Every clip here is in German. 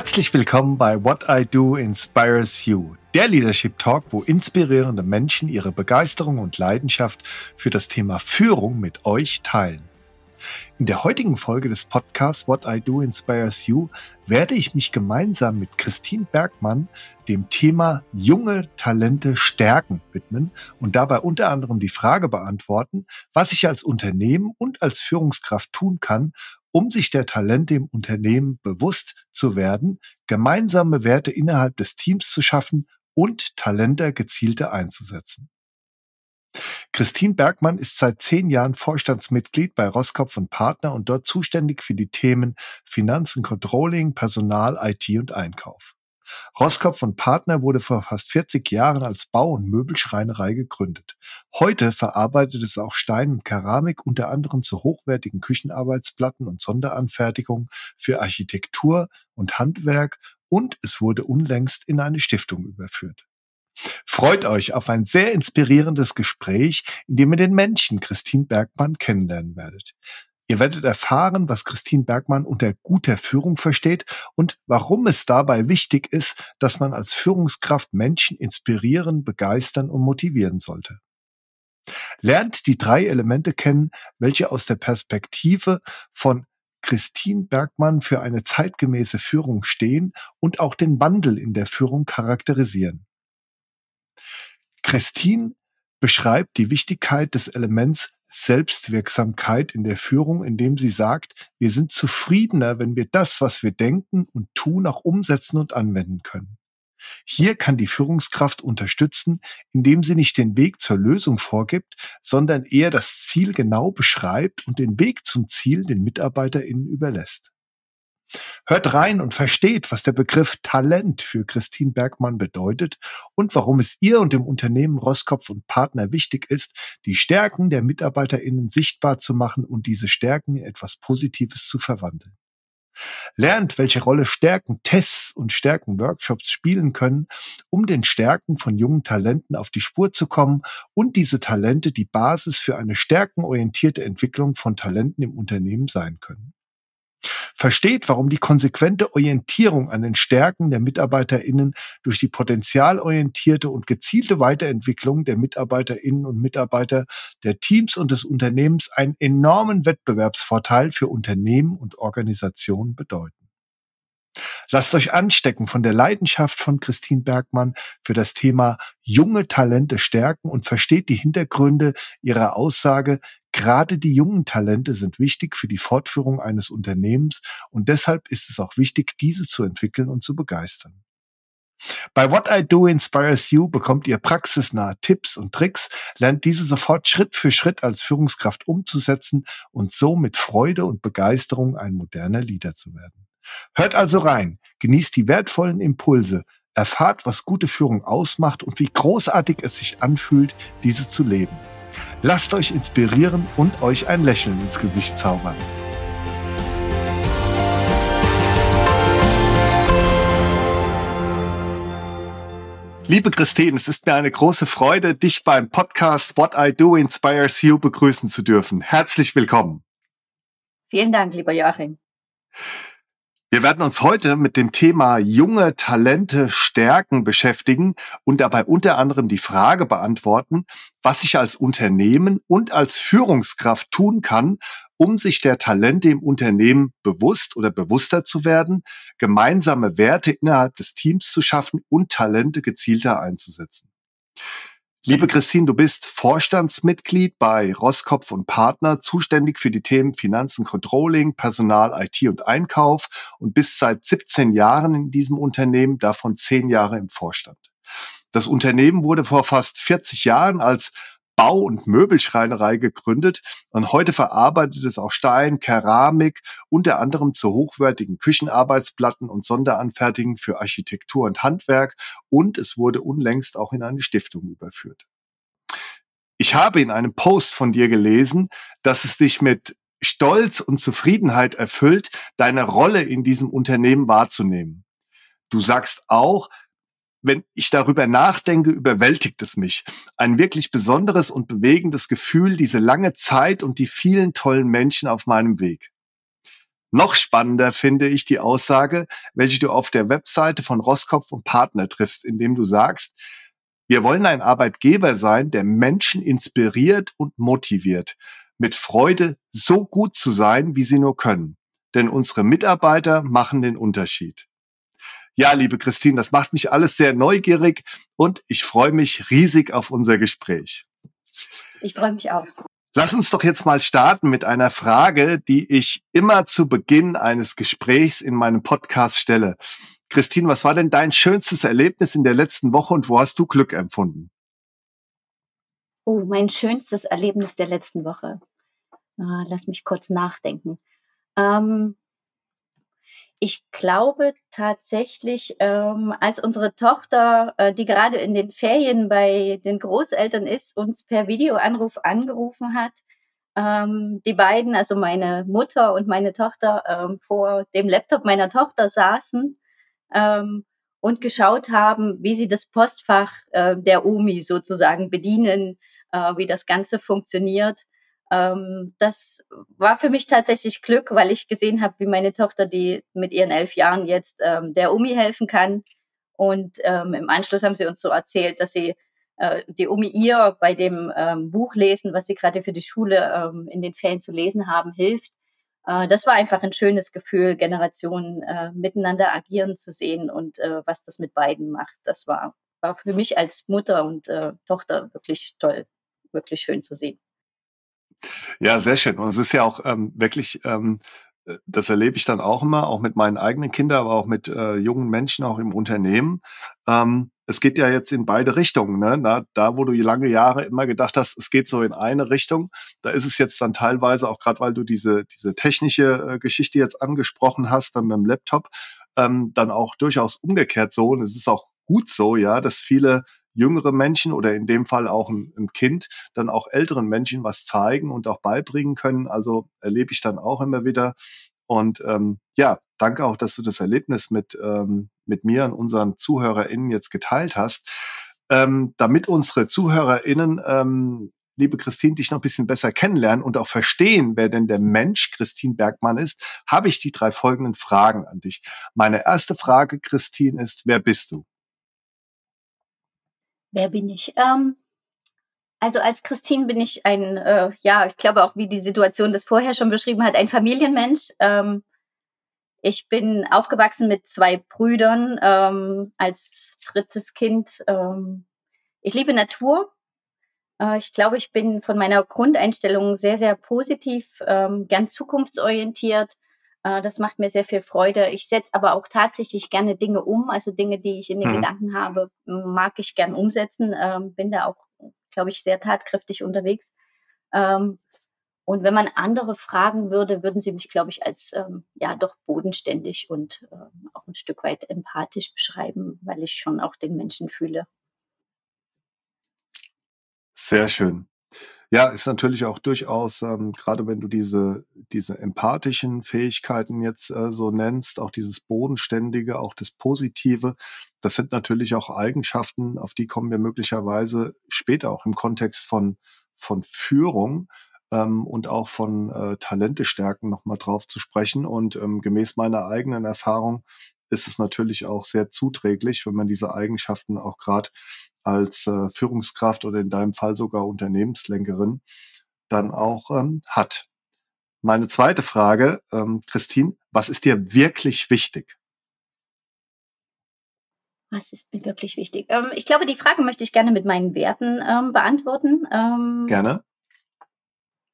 Herzlich willkommen bei What I Do Inspires You, der Leadership Talk, wo inspirierende Menschen ihre Begeisterung und Leidenschaft für das Thema Führung mit euch teilen. In der heutigen Folge des Podcasts What I Do Inspires You werde ich mich gemeinsam mit Christine Bergmann dem Thema junge Talente stärken widmen und dabei unter anderem die Frage beantworten, was ich als Unternehmen und als Führungskraft tun kann, um sich der Talente im Unternehmen bewusst zu werden, gemeinsame Werte innerhalb des Teams zu schaffen und Talente gezielter einzusetzen. Christine Bergmann ist seit zehn Jahren Vorstandsmitglied bei Roskopf und Partner und dort zuständig für die Themen Finanzen, Controlling, Personal, IT und Einkauf. Roskopf und Partner wurde vor fast 40 Jahren als Bau- und Möbelschreinerei gegründet. Heute verarbeitet es auch Stein und Keramik unter anderem zu hochwertigen Küchenarbeitsplatten und Sonderanfertigungen für Architektur und Handwerk und es wurde unlängst in eine Stiftung überführt. Freut euch auf ein sehr inspirierendes Gespräch, in dem ihr den Menschen Christine Bergmann kennenlernen werdet. Ihr werdet erfahren, was Christine Bergmann unter guter Führung versteht und warum es dabei wichtig ist, dass man als Führungskraft Menschen inspirieren, begeistern und motivieren sollte. Lernt die drei Elemente kennen, welche aus der Perspektive von Christine Bergmann für eine zeitgemäße Führung stehen und auch den Wandel in der Führung charakterisieren. Christine beschreibt die Wichtigkeit des Elements Selbstwirksamkeit in der Führung, indem sie sagt, wir sind zufriedener, wenn wir das, was wir denken und tun, auch umsetzen und anwenden können. Hier kann die Führungskraft unterstützen, indem sie nicht den Weg zur Lösung vorgibt, sondern eher das Ziel genau beschreibt und den Weg zum Ziel den MitarbeiterInnen überlässt. Hört rein und versteht, was der Begriff Talent für Christine Bergmann bedeutet und warum es ihr und dem Unternehmen Roskopf und Partner wichtig ist, die Stärken der MitarbeiterInnen sichtbar zu machen und diese Stärken in etwas Positives zu verwandeln. Lernt, welche Rolle Stärken-Tests und Stärken-Workshops spielen können, um den Stärken von jungen Talenten auf die Spur zu kommen und diese Talente die Basis für eine stärkenorientierte Entwicklung von Talenten im Unternehmen sein können versteht, warum die konsequente Orientierung an den Stärken der MitarbeiterInnen durch die potenzialorientierte und gezielte Weiterentwicklung der MitarbeiterInnen und Mitarbeiter der Teams und des Unternehmens einen enormen Wettbewerbsvorteil für Unternehmen und Organisationen bedeuten. Lasst euch anstecken von der Leidenschaft von Christine Bergmann für das Thema junge Talente stärken und versteht die Hintergründe ihrer Aussage, gerade die jungen Talente sind wichtig für die Fortführung eines Unternehmens und deshalb ist es auch wichtig, diese zu entwickeln und zu begeistern. Bei What I Do Inspires You bekommt ihr praxisnahe Tipps und Tricks, lernt diese sofort Schritt für Schritt als Führungskraft umzusetzen und so mit Freude und Begeisterung ein moderner Leader zu werden. Hört also rein, genießt die wertvollen Impulse, erfahrt, was gute Führung ausmacht und wie großartig es sich anfühlt, diese zu leben. Lasst euch inspirieren und euch ein Lächeln ins Gesicht zaubern. Liebe Christine, es ist mir eine große Freude, dich beim Podcast What I Do Inspires You begrüßen zu dürfen. Herzlich willkommen. Vielen Dank, lieber Joachim. Wir werden uns heute mit dem Thema junge Talente stärken beschäftigen und dabei unter anderem die Frage beantworten, was ich als Unternehmen und als Führungskraft tun kann, um sich der Talente im Unternehmen bewusst oder bewusster zu werden, gemeinsame Werte innerhalb des Teams zu schaffen und Talente gezielter einzusetzen. Liebe Christine, du bist Vorstandsmitglied bei Roskopf und Partner, zuständig für die Themen Finanzen, Controlling, Personal, IT und Einkauf und bist seit 17 Jahren in diesem Unternehmen, davon 10 Jahre im Vorstand. Das Unternehmen wurde vor fast 40 Jahren als Bau- und Möbelschreinerei gegründet und heute verarbeitet es auch Stein, Keramik, unter anderem zu hochwertigen Küchenarbeitsplatten und Sonderanfertigen für Architektur und Handwerk und es wurde unlängst auch in eine Stiftung überführt. Ich habe in einem Post von dir gelesen, dass es dich mit Stolz und Zufriedenheit erfüllt, deine Rolle in diesem Unternehmen wahrzunehmen. Du sagst auch, wenn ich darüber nachdenke, überwältigt es mich. Ein wirklich besonderes und bewegendes Gefühl, diese lange Zeit und die vielen tollen Menschen auf meinem Weg. Noch spannender finde ich die Aussage, welche du auf der Webseite von Roskopf und Partner triffst, indem du sagst, wir wollen ein Arbeitgeber sein, der Menschen inspiriert und motiviert, mit Freude so gut zu sein, wie sie nur können. Denn unsere Mitarbeiter machen den Unterschied. Ja, liebe Christine, das macht mich alles sehr neugierig und ich freue mich riesig auf unser Gespräch. Ich freue mich auch. Lass uns doch jetzt mal starten mit einer Frage, die ich immer zu Beginn eines Gesprächs in meinem Podcast stelle. Christine, was war denn dein schönstes Erlebnis in der letzten Woche und wo hast du Glück empfunden? Oh, mein schönstes Erlebnis der letzten Woche. Ah, lass mich kurz nachdenken. Ähm, ich glaube tatsächlich, ähm, als unsere Tochter, äh, die gerade in den Ferien bei den Großeltern ist, uns per Videoanruf angerufen hat, ähm, die beiden, also meine Mutter und meine Tochter, ähm, vor dem Laptop meiner Tochter saßen ähm, und geschaut haben, wie sie das Postfach äh, der Omi sozusagen bedienen, äh, wie das Ganze funktioniert ähm, das war für mich tatsächlich Glück, weil ich gesehen habe, wie meine Tochter, die mit ihren elf Jahren jetzt ähm, der Omi helfen kann. Und ähm, im Anschluss haben sie uns so erzählt, dass sie äh, die Omi ihr bei dem ähm, Buch lesen, was sie gerade für die Schule ähm, in den Ferien zu lesen haben, hilft. Äh, das war einfach ein schönes Gefühl, Generationen äh, miteinander agieren zu sehen und äh, was das mit beiden macht. Das war, war für mich als Mutter und äh, Tochter wirklich toll, wirklich schön zu sehen. Ja, sehr schön. Und es ist ja auch ähm, wirklich, ähm, äh, das erlebe ich dann auch immer, auch mit meinen eigenen Kindern, aber auch mit äh, jungen Menschen, auch im Unternehmen. Ähm, es geht ja jetzt in beide Richtungen. Ne? Na, da, wo du lange Jahre immer gedacht hast, es geht so in eine Richtung, da ist es jetzt dann teilweise, auch gerade weil du diese, diese technische äh, Geschichte jetzt angesprochen hast, dann dem Laptop, ähm, dann auch durchaus umgekehrt so. Und es ist auch gut so, ja, dass viele jüngere Menschen oder in dem Fall auch ein, ein, Kind dann auch älteren Menschen was zeigen und auch beibringen können. Also erlebe ich dann auch immer wieder. Und ähm, ja, danke auch, dass du das Erlebnis mit, ähm, mit mir und unseren ZuhörerInnen jetzt geteilt hast. Ähm, damit unsere ZuhörerInnen, ähm, liebe Christine, dich noch ein bisschen besser kennenlernen und auch verstehen, wer denn der Mensch Christine Bergmann ist, habe ich die drei folgenden Fragen an dich. Meine erste Frage, Christine, ist, wer bist du? Wer bin ich? Ähm, also als Christine bin ich ein, äh, ja, ich glaube auch, wie die Situation das vorher schon beschrieben hat, ein Familienmensch. Ähm, ich bin aufgewachsen mit zwei Brüdern ähm, als drittes Kind. Ähm, ich liebe Natur. Äh, ich glaube, ich bin von meiner Grundeinstellung sehr, sehr positiv, ähm, gern zukunftsorientiert äh, das macht mir sehr viel Freude. Ich setze aber auch tatsächlich gerne Dinge um, also Dinge, die ich in den mhm. Gedanken habe, mag ich gern umsetzen. Ähm, bin da auch, glaube ich, sehr tatkräftig unterwegs. Ähm, und wenn man andere fragen würde, würden sie mich, glaube ich, als ähm, ja doch bodenständig und ähm, auch ein Stück weit empathisch beschreiben, weil ich schon auch den Menschen fühle. Sehr schön. Ja, ist natürlich auch durchaus, ähm, gerade wenn du diese, diese empathischen Fähigkeiten jetzt äh, so nennst, auch dieses Bodenständige, auch das Positive, das sind natürlich auch Eigenschaften, auf die kommen wir möglicherweise später auch im Kontext von, von Führung ähm, und auch von äh, Talentestärken nochmal drauf zu sprechen. Und ähm, gemäß meiner eigenen Erfahrung ist es natürlich auch sehr zuträglich, wenn man diese Eigenschaften auch gerade als äh, Führungskraft oder in deinem Fall sogar Unternehmenslenkerin dann auch ähm, hat. Meine zweite Frage, ähm, Christine, was ist dir wirklich wichtig? Was ist mir wirklich wichtig? Ähm, ich glaube, die Frage möchte ich gerne mit meinen Werten ähm, beantworten. Ähm, gerne.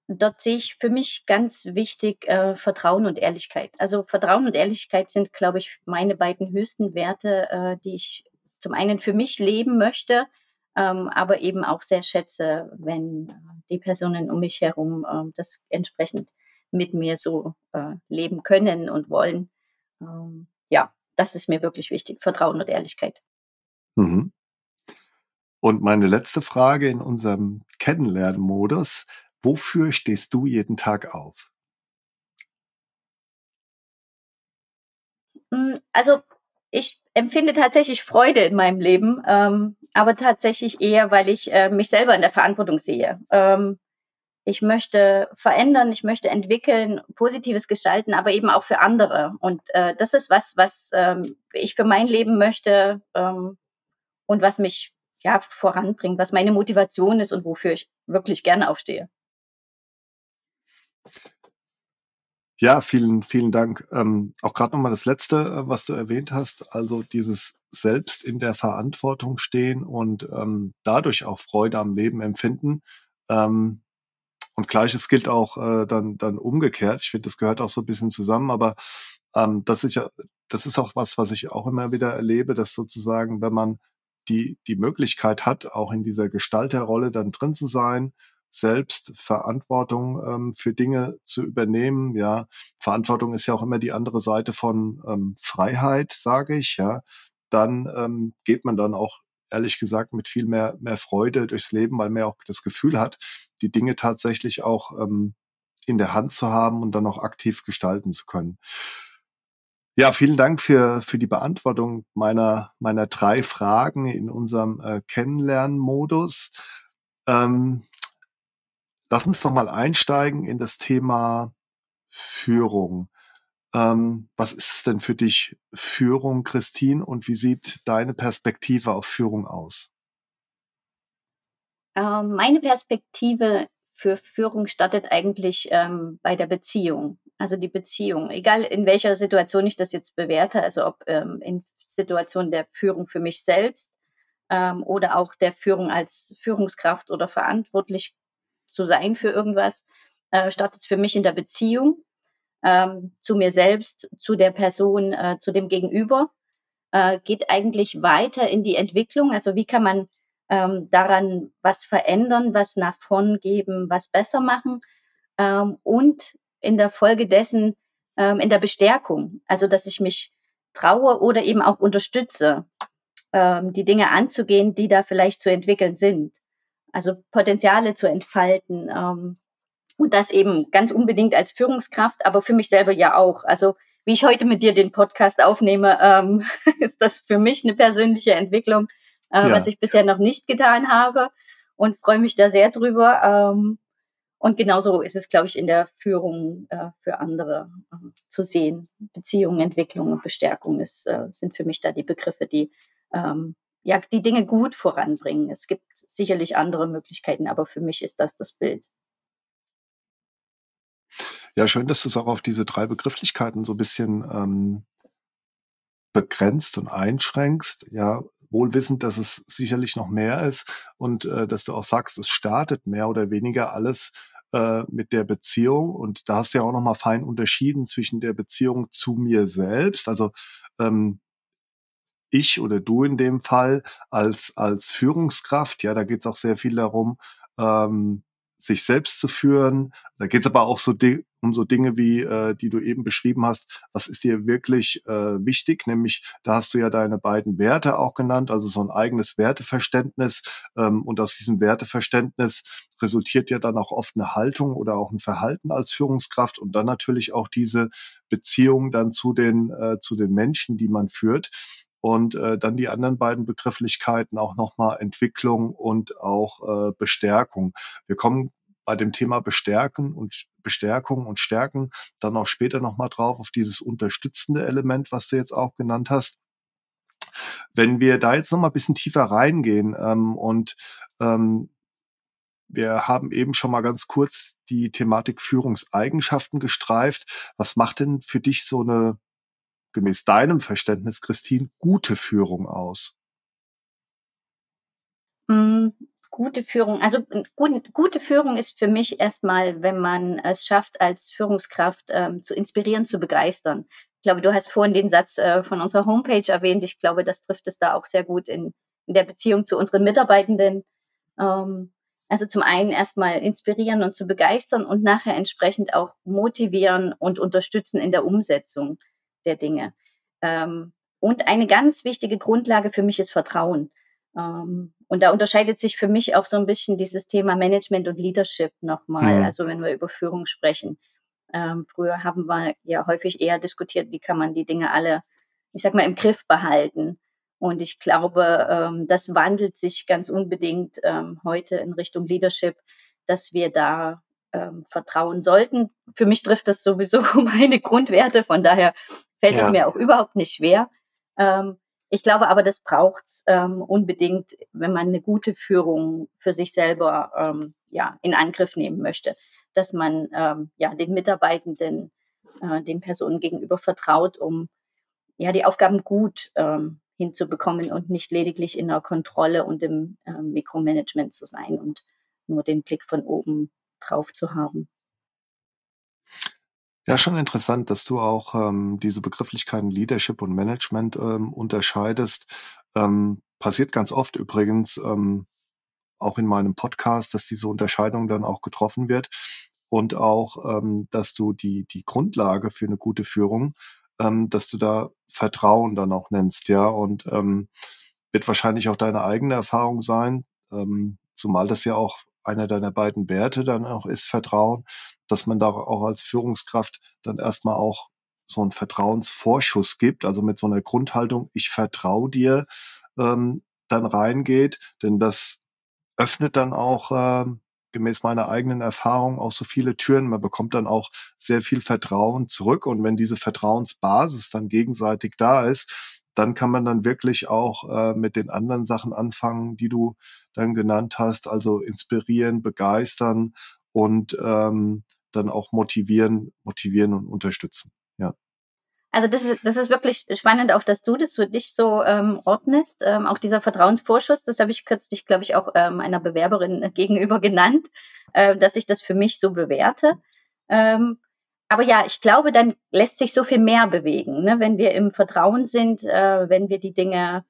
Dort sehe ich für mich ganz wichtig äh, Vertrauen und Ehrlichkeit. Also Vertrauen und Ehrlichkeit sind, glaube ich, meine beiden höchsten Werte, äh, die ich zum einen für mich leben möchte, ähm, aber eben auch sehr schätze, wenn äh, die Personen um mich herum äh, das entsprechend mit mir so äh, leben können und wollen. Ähm, ja, das ist mir wirklich wichtig, Vertrauen und Ehrlichkeit. Mhm. Und meine letzte Frage in unserem Kennenlernmodus. Wofür stehst du jeden Tag auf? Hm, also ich empfinde tatsächlich Freude in meinem Leben, ähm, aber tatsächlich eher, weil ich äh, mich selber in der Verantwortung sehe. Ähm, ich möchte verändern, ich möchte entwickeln, Positives gestalten, aber eben auch für andere. Und äh, das ist was, was ähm, ich für mein Leben möchte ähm, und was mich ja voranbringt, was meine Motivation ist und wofür ich wirklich gerne aufstehe. Ja, vielen, vielen Dank. Ähm, auch gerade nochmal das Letzte, äh, was du erwähnt hast, also dieses selbst in der Verantwortung stehen und ähm, dadurch auch Freude am Leben empfinden. Ähm, und gleiches gilt auch äh, dann, dann umgekehrt. Ich finde, das gehört auch so ein bisschen zusammen, aber ähm, das ist ja, das ist auch was, was ich auch immer wieder erlebe, dass sozusagen, wenn man die, die Möglichkeit hat, auch in dieser Gestalterrolle dann drin zu sein, selbst Verantwortung ähm, für Dinge zu übernehmen. Ja, Verantwortung ist ja auch immer die andere Seite von ähm, Freiheit, sage ich. Ja, dann ähm, geht man dann auch ehrlich gesagt mit viel mehr mehr Freude durchs Leben, weil man auch das Gefühl hat, die Dinge tatsächlich auch ähm, in der Hand zu haben und dann auch aktiv gestalten zu können. Ja, vielen Dank für, für die Beantwortung meiner, meiner drei Fragen in unserem äh, Kennenlernmodus. Ähm, Lass uns doch mal einsteigen in das Thema Führung. Ähm, was ist es denn für dich Führung, Christine, und wie sieht deine Perspektive auf Führung aus? Ähm, meine Perspektive für Führung startet eigentlich ähm, bei der Beziehung. Also die Beziehung, egal in welcher Situation ich das jetzt bewerte, also ob ähm, in Situation der Führung für mich selbst ähm, oder auch der Führung als Führungskraft oder verantwortlich zu sein für irgendwas, äh, startet es für mich in der Beziehung ähm, zu mir selbst, zu der Person, äh, zu dem Gegenüber, äh, geht eigentlich weiter in die Entwicklung. Also wie kann man ähm, daran was verändern, was nach vorn geben, was besser machen ähm, und in der Folge dessen ähm, in der Bestärkung, also dass ich mich traue oder eben auch unterstütze, ähm, die Dinge anzugehen, die da vielleicht zu entwickeln sind also Potenziale zu entfalten. Ähm, und das eben ganz unbedingt als Führungskraft, aber für mich selber ja auch. Also wie ich heute mit dir den Podcast aufnehme, ähm, ist das für mich eine persönliche Entwicklung, äh, ja. was ich bisher noch nicht getan habe und freue mich da sehr drüber. Ähm, und genauso ist es, glaube ich, in der Führung äh, für andere äh, zu sehen. Beziehung, Entwicklung und Bestärkung ist, äh, sind für mich da die Begriffe, die ähm, ja, die Dinge gut voranbringen. Es gibt sicherlich andere Möglichkeiten, aber für mich ist das das Bild. Ja, schön, dass du es auch auf diese drei Begrifflichkeiten so ein bisschen ähm, begrenzt und einschränkst. Ja, wohl wissend, dass es sicherlich noch mehr ist und äh, dass du auch sagst, es startet mehr oder weniger alles äh, mit der Beziehung und da hast du ja auch noch mal fein unterschieden zwischen der Beziehung zu mir selbst, also ähm, ich oder du in dem Fall als, als Führungskraft, ja, da geht es auch sehr viel darum, ähm, sich selbst zu führen. Da geht es aber auch so um so Dinge wie, äh, die du eben beschrieben hast. Was ist dir wirklich äh, wichtig? Nämlich, da hast du ja deine beiden Werte auch genannt, also so ein eigenes Werteverständnis. Ähm, und aus diesem Werteverständnis resultiert ja dann auch oft eine Haltung oder auch ein Verhalten als Führungskraft und dann natürlich auch diese Beziehung dann zu den äh, zu den Menschen, die man führt und äh, dann die anderen beiden Begrifflichkeiten auch nochmal Entwicklung und auch äh, Bestärkung. Wir kommen bei dem Thema Bestärken und Bestärkung und Stärken dann auch später nochmal drauf auf dieses unterstützende Element, was du jetzt auch genannt hast. Wenn wir da jetzt nochmal ein bisschen tiefer reingehen ähm, und ähm, wir haben eben schon mal ganz kurz die Thematik Führungseigenschaften gestreift. Was macht denn für dich so eine gemäß deinem Verständnis, Christine, gute Führung aus? Mm, gute Führung, also gut, gute Führung ist für mich erstmal, wenn man es schafft, als Führungskraft ähm, zu inspirieren, zu begeistern. Ich glaube, du hast vorhin den Satz äh, von unserer Homepage erwähnt. Ich glaube, das trifft es da auch sehr gut in, in der Beziehung zu unseren Mitarbeitenden. Ähm, also zum einen erstmal inspirieren und zu begeistern und nachher entsprechend auch motivieren und unterstützen in der Umsetzung der Dinge. Ähm, und eine ganz wichtige Grundlage für mich ist Vertrauen. Ähm, und da unterscheidet sich für mich auch so ein bisschen dieses Thema Management und Leadership nochmal. Mhm. Also wenn wir über Führung sprechen. Ähm, früher haben wir ja häufig eher diskutiert, wie kann man die Dinge alle, ich sag mal, im Griff behalten. Und ich glaube, ähm, das wandelt sich ganz unbedingt ähm, heute in Richtung Leadership, dass wir da ähm, vertrauen sollten. Für mich trifft das sowieso meine Grundwerte, von daher fällt ja. es mir auch überhaupt nicht schwer. Ähm, ich glaube aber, das braucht's ähm, unbedingt, wenn man eine gute Führung für sich selber ähm, ja, in Angriff nehmen möchte, dass man ähm, ja, den Mitarbeitenden, äh, den Personen gegenüber vertraut, um ja, die Aufgaben gut ähm, hinzubekommen und nicht lediglich in der Kontrolle und im äh, Mikromanagement zu sein und nur den Blick von oben drauf zu haben. Ja, schon interessant, dass du auch ähm, diese Begrifflichkeiten Leadership und Management ähm, unterscheidest. Ähm, passiert ganz oft übrigens, ähm, auch in meinem Podcast, dass diese Unterscheidung dann auch getroffen wird und auch, ähm, dass du die, die Grundlage für eine gute Führung, ähm, dass du da Vertrauen dann auch nennst, ja, und ähm, wird wahrscheinlich auch deine eigene Erfahrung sein, ähm, zumal das ja auch einer deiner beiden Werte dann auch ist, Vertrauen, dass man da auch als Führungskraft dann erstmal auch so einen Vertrauensvorschuss gibt, also mit so einer Grundhaltung, ich vertraue dir, ähm, dann reingeht, denn das öffnet dann auch ähm, gemäß meiner eigenen Erfahrung auch so viele Türen. Man bekommt dann auch sehr viel Vertrauen zurück und wenn diese Vertrauensbasis dann gegenseitig da ist, dann kann man dann wirklich auch äh, mit den anderen Sachen anfangen, die du dann genannt hast, also inspirieren, begeistern und ähm, dann auch motivieren, motivieren und unterstützen. Ja. Also das ist, das ist wirklich spannend, auch dass du das für dich so ähm, ordnest. Ähm, auch dieser Vertrauensvorschuss, das habe ich kürzlich, glaube ich, auch ähm, einer Bewerberin gegenüber genannt, äh, dass ich das für mich so bewerte. Ähm, aber ja, ich glaube, dann lässt sich so viel mehr bewegen, ne? wenn wir im Vertrauen sind, äh, wenn wir die Dinge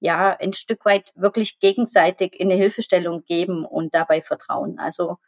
ja ein Stück weit wirklich gegenseitig in eine Hilfestellung geben und dabei vertrauen. Also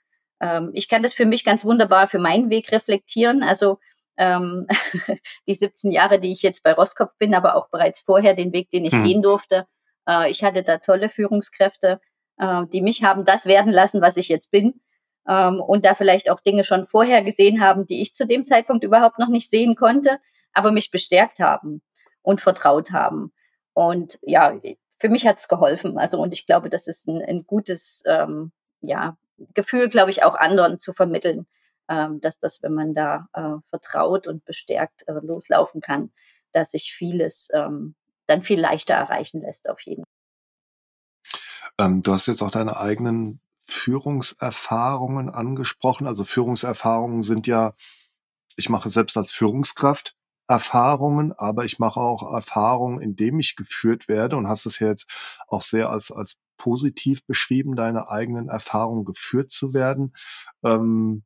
ähm, ich kann das für mich ganz wunderbar für meinen Weg reflektieren. Also ähm, die 17 Jahre, die ich jetzt bei Roskopf bin, aber auch bereits vorher den Weg, den ich hm. gehen durfte. Äh, ich hatte da tolle Führungskräfte, äh, die mich haben das werden lassen, was ich jetzt bin ähm, und da vielleicht auch Dinge schon vorher gesehen haben, die ich zu dem Zeitpunkt überhaupt noch nicht sehen konnte, aber mich bestärkt haben und vertraut haben. Und ja, für mich hat's geholfen. Also und ich glaube, das ist ein, ein gutes ähm, ja, Gefühl, glaube ich, auch anderen zu vermitteln, ähm, dass das, wenn man da äh, vertraut und bestärkt äh, loslaufen kann, dass sich vieles ähm, dann viel leichter erreichen lässt, auf jeden Fall. Ähm, du hast jetzt auch deine eigenen Führungserfahrungen angesprochen. Also Führungserfahrungen sind ja, ich mache selbst als Führungskraft Erfahrungen, aber ich mache auch Erfahrungen, indem ich geführt werde und hast es ja jetzt auch sehr als, als positiv beschrieben, deine eigenen Erfahrungen geführt zu werden. Ähm,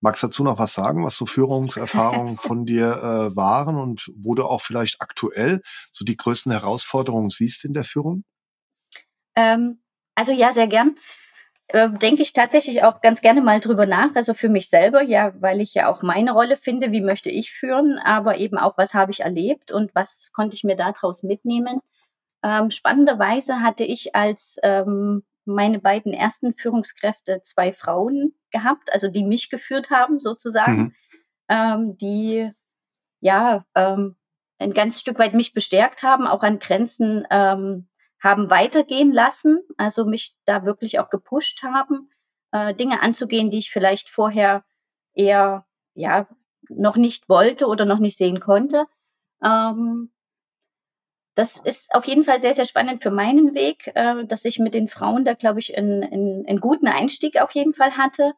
magst dazu noch was sagen, was so Führungserfahrungen von dir äh, waren und wo du auch vielleicht aktuell so die größten Herausforderungen siehst in der Führung? Ähm, also ja, sehr gern äh, denke ich tatsächlich auch ganz gerne mal drüber nach. Also für mich selber, ja, weil ich ja auch meine Rolle finde, wie möchte ich führen, aber eben auch, was habe ich erlebt und was konnte ich mir daraus mitnehmen. Ähm, spannenderweise hatte ich als ähm, meine beiden ersten Führungskräfte zwei Frauen gehabt, also die mich geführt haben sozusagen, mhm. ähm, die ja ähm, ein ganz Stück weit mich bestärkt haben, auch an Grenzen ähm, haben weitergehen lassen, also mich da wirklich auch gepusht haben, äh, Dinge anzugehen, die ich vielleicht vorher eher ja noch nicht wollte oder noch nicht sehen konnte. Ähm, das ist auf jeden Fall sehr, sehr spannend für meinen Weg, äh, dass ich mit den Frauen da, glaube ich, einen, einen, einen guten Einstieg auf jeden Fall hatte.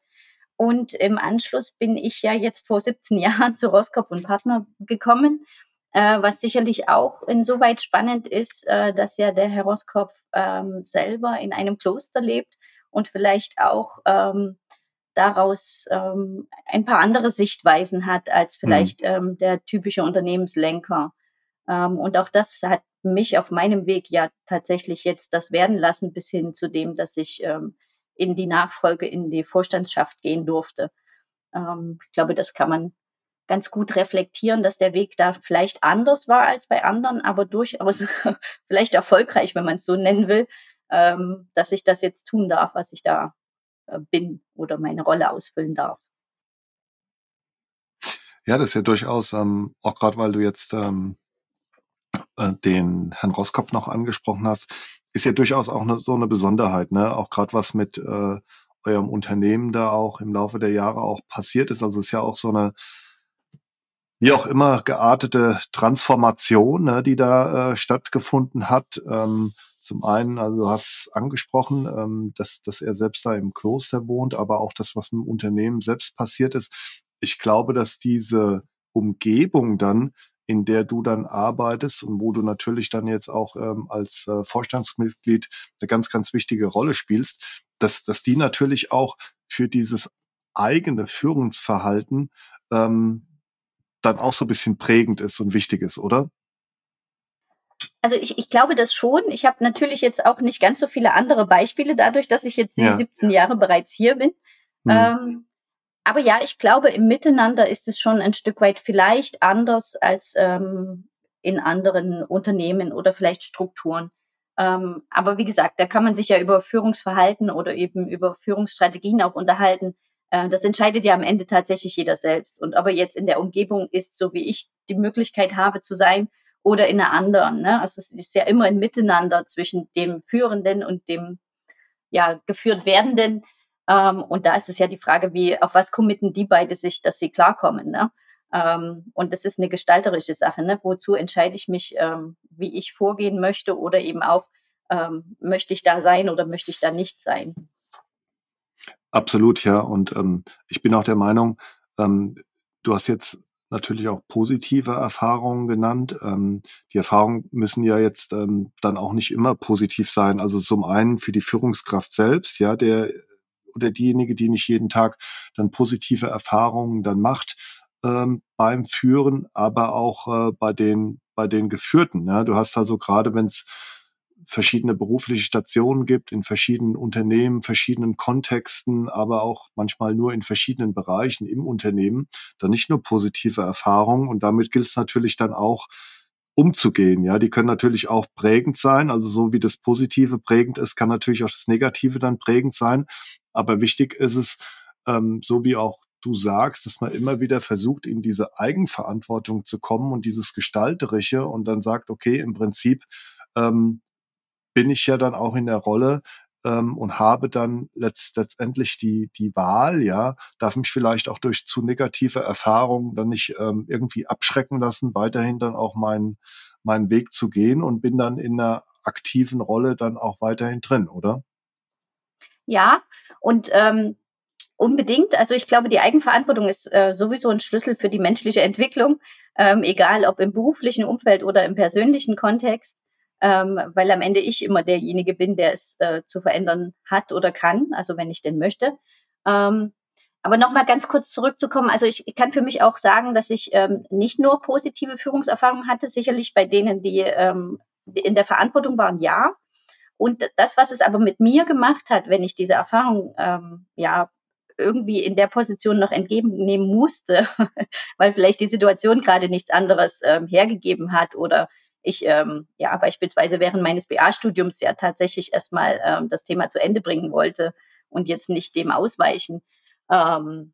Und im Anschluss bin ich ja jetzt vor 17 Jahren zu Roskopf und Partner gekommen äh, was sicherlich auch insoweit spannend ist, äh, dass ja der Herr Roskopf ähm, selber in einem Kloster lebt und vielleicht auch ähm, daraus ähm, ein paar andere Sichtweisen hat als mhm. vielleicht mhm. der typische Unternehmenslenker. Ähm, und auch das hat mich auf meinem Weg ja tatsächlich jetzt das werden lassen, bis hin zu dem, dass ich ähm, in die Nachfolge, in die Vorstandschaft gehen durfte. Ähm, ich glaube, das kann man ganz gut reflektieren, dass der Weg da vielleicht anders war als bei anderen, aber durchaus vielleicht erfolgreich, wenn man es so nennen will, ähm, dass ich das jetzt tun darf, was ich da äh, bin oder meine Rolle ausfüllen darf. Ja, das ist ja durchaus, ähm, auch gerade weil du jetzt ähm, äh, den Herrn Roskopf noch angesprochen hast, ist ja durchaus auch ne, so eine Besonderheit, ne? Auch gerade was mit äh, eurem Unternehmen da auch im Laufe der Jahre auch passiert ist. Also es ist ja auch so eine wie auch immer geartete Transformation, ne, die da äh, stattgefunden hat. Ähm, zum einen, also du hast angesprochen, ähm, dass, dass er selbst da im Kloster wohnt, aber auch das, was dem Unternehmen selbst passiert ist. Ich glaube, dass diese Umgebung dann, in der du dann arbeitest und wo du natürlich dann jetzt auch ähm, als äh, Vorstandsmitglied eine ganz, ganz wichtige Rolle spielst, dass, dass die natürlich auch für dieses eigene Führungsverhalten ähm, dann auch so ein bisschen prägend ist und wichtig ist, oder? Also ich, ich glaube das schon. Ich habe natürlich jetzt auch nicht ganz so viele andere Beispiele, dadurch, dass ich jetzt ja. 17 Jahre bereits hier bin. Mhm. Ähm, aber ja, ich glaube, im Miteinander ist es schon ein Stück weit vielleicht anders als ähm, in anderen Unternehmen oder vielleicht Strukturen. Ähm, aber wie gesagt, da kann man sich ja über Führungsverhalten oder eben über Führungsstrategien auch unterhalten. Äh, das entscheidet ja am Ende tatsächlich jeder selbst. Und ob er jetzt in der Umgebung ist, so wie ich die Möglichkeit habe zu sein, oder in einer anderen. Ne? Also es ist ja immer ein Miteinander zwischen dem Führenden und dem ja, geführt werdenden. Ähm, und da ist es ja die Frage, wie, auf was committen die beide sich, dass sie klarkommen. Ne? Ähm, und das ist eine gestalterische Sache. Ne? Wozu entscheide ich mich, ähm, wie ich vorgehen möchte oder eben auch, ähm, möchte ich da sein oder möchte ich da nicht sein? Absolut, ja. Und ähm, ich bin auch der Meinung, ähm, du hast jetzt natürlich auch positive Erfahrungen genannt. Ähm, die Erfahrungen müssen ja jetzt ähm, dann auch nicht immer positiv sein. Also zum einen für die Führungskraft selbst, ja, der oder diejenige, die nicht jeden Tag dann positive Erfahrungen dann macht ähm, beim Führen, aber auch äh, bei den bei den Geführten. Ja. Du hast also gerade, wenn es verschiedene berufliche Stationen gibt, in verschiedenen Unternehmen, verschiedenen Kontexten, aber auch manchmal nur in verschiedenen Bereichen im Unternehmen, dann nicht nur positive Erfahrungen. Und damit gilt es natürlich dann auch, umzugehen. Ja, die können natürlich auch prägend sein. Also so wie das Positive prägend ist, kann natürlich auch das Negative dann prägend sein. Aber wichtig ist es, ähm, so wie auch du sagst, dass man immer wieder versucht, in diese Eigenverantwortung zu kommen und dieses Gestalterische und dann sagt, okay, im Prinzip ähm, bin ich ja dann auch in der Rolle ähm, und habe dann letzt, letztendlich die, die Wahl, ja, darf mich vielleicht auch durch zu negative Erfahrungen dann nicht ähm, irgendwie abschrecken lassen, weiterhin dann auch meinen meinen Weg zu gehen und bin dann in einer aktiven Rolle dann auch weiterhin drin, oder? Ja, und ähm, unbedingt. Also ich glaube, die Eigenverantwortung ist äh, sowieso ein Schlüssel für die menschliche Entwicklung, ähm, egal ob im beruflichen Umfeld oder im persönlichen Kontext ähm, weil am Ende ich immer derjenige bin, der es äh, zu verändern hat oder kann, also wenn ich denn möchte. Ähm, aber nochmal ganz kurz zurückzukommen, also ich, kann für mich auch sagen, dass ich ähm, nicht nur positive Führungserfahrungen hatte, sicherlich bei denen, die, ähm, die in der Verantwortung waren, ja. Und das, was es aber mit mir gemacht hat, wenn ich diese Erfahrung ähm, ja irgendwie in der Position noch entgegennehmen musste, weil vielleicht die Situation gerade nichts anderes ähm, hergegeben hat oder ich ähm, ja beispielsweise während meines BA-Studiums ja tatsächlich erstmal ähm, das Thema zu Ende bringen wollte und jetzt nicht dem ausweichen, ähm,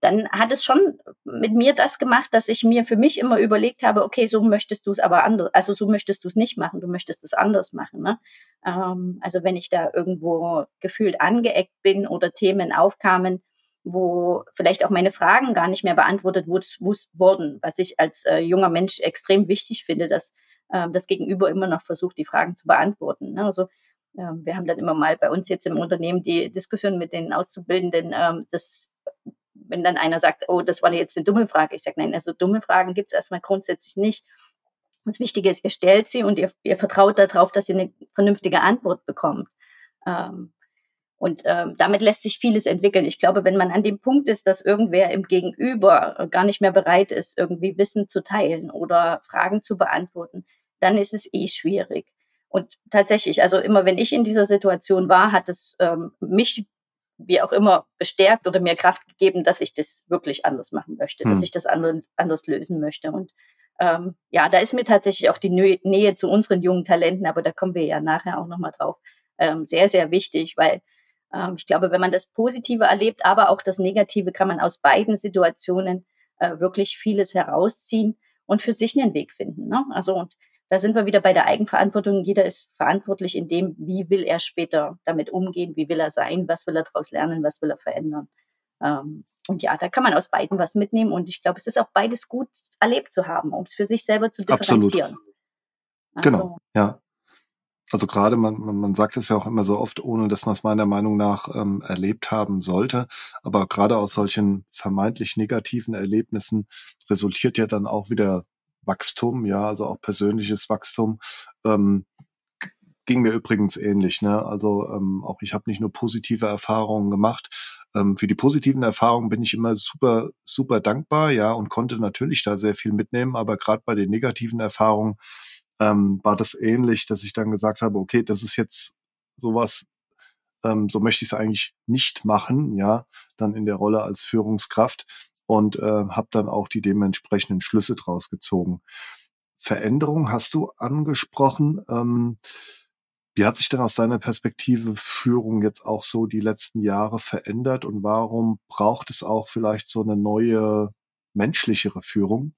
dann hat es schon mit mir das gemacht, dass ich mir für mich immer überlegt habe, okay, so möchtest du es aber anders, also so möchtest du es nicht machen, du möchtest es anders machen. Ne? Ähm, also wenn ich da irgendwo gefühlt angeeckt bin oder Themen aufkamen, wo vielleicht auch meine Fragen gar nicht mehr beantwortet wurden, was ich als äh, junger Mensch extrem wichtig finde, dass ähm, das Gegenüber immer noch versucht, die Fragen zu beantworten. Ne? Also ähm, wir haben dann immer mal bei uns jetzt im Unternehmen die Diskussion mit den Auszubildenden, ähm, dass wenn dann einer sagt, oh, das war jetzt eine dumme Frage, ich sage, nein, also dumme Fragen gibt es erstmal grundsätzlich nicht. Das Wichtige ist, ihr stellt sie und ihr, ihr vertraut darauf, dass ihr eine vernünftige Antwort bekommt. Ähm, und ähm, damit lässt sich vieles entwickeln. Ich glaube, wenn man an dem Punkt ist, dass irgendwer im Gegenüber gar nicht mehr bereit ist, irgendwie Wissen zu teilen oder Fragen zu beantworten, dann ist es eh schwierig. Und tatsächlich, also immer wenn ich in dieser Situation war, hat es ähm, mich wie auch immer bestärkt oder mir Kraft gegeben, dass ich das wirklich anders machen möchte, hm. dass ich das andere, anders lösen möchte. Und ähm, ja, da ist mir tatsächlich auch die Nähe zu unseren jungen Talenten, aber da kommen wir ja nachher auch nochmal drauf, ähm, sehr, sehr wichtig, weil ich glaube, wenn man das Positive erlebt, aber auch das Negative, kann man aus beiden Situationen äh, wirklich vieles herausziehen und für sich einen Weg finden. Ne? Also und da sind wir wieder bei der Eigenverantwortung. Jeder ist verantwortlich in dem, wie will er später damit umgehen, wie will er sein, was will er daraus lernen, was will er verändern. Ähm, und ja, da kann man aus beiden was mitnehmen. Und ich glaube, es ist auch beides gut erlebt zu haben, um es für sich selber zu differenzieren. Absolut. Also, genau, ja. Also gerade man, man, sagt es ja auch immer so oft, ohne dass man es meiner Meinung nach ähm, erlebt haben sollte. Aber gerade aus solchen vermeintlich negativen Erlebnissen resultiert ja dann auch wieder Wachstum, ja, also auch persönliches Wachstum. Ähm, ging mir übrigens ähnlich. Ne? Also ähm, auch ich habe nicht nur positive Erfahrungen gemacht. Ähm, für die positiven Erfahrungen bin ich immer super, super dankbar, ja, und konnte natürlich da sehr viel mitnehmen. Aber gerade bei den negativen Erfahrungen ähm, war das ähnlich, dass ich dann gesagt habe, okay, das ist jetzt sowas, ähm, so möchte ich es eigentlich nicht machen, ja, dann in der Rolle als Führungskraft und äh, habe dann auch die dementsprechenden Schlüsse draus gezogen. Veränderung hast du angesprochen. Ähm, wie hat sich denn aus deiner Perspektive Führung jetzt auch so die letzten Jahre verändert und warum braucht es auch vielleicht so eine neue menschlichere Führung?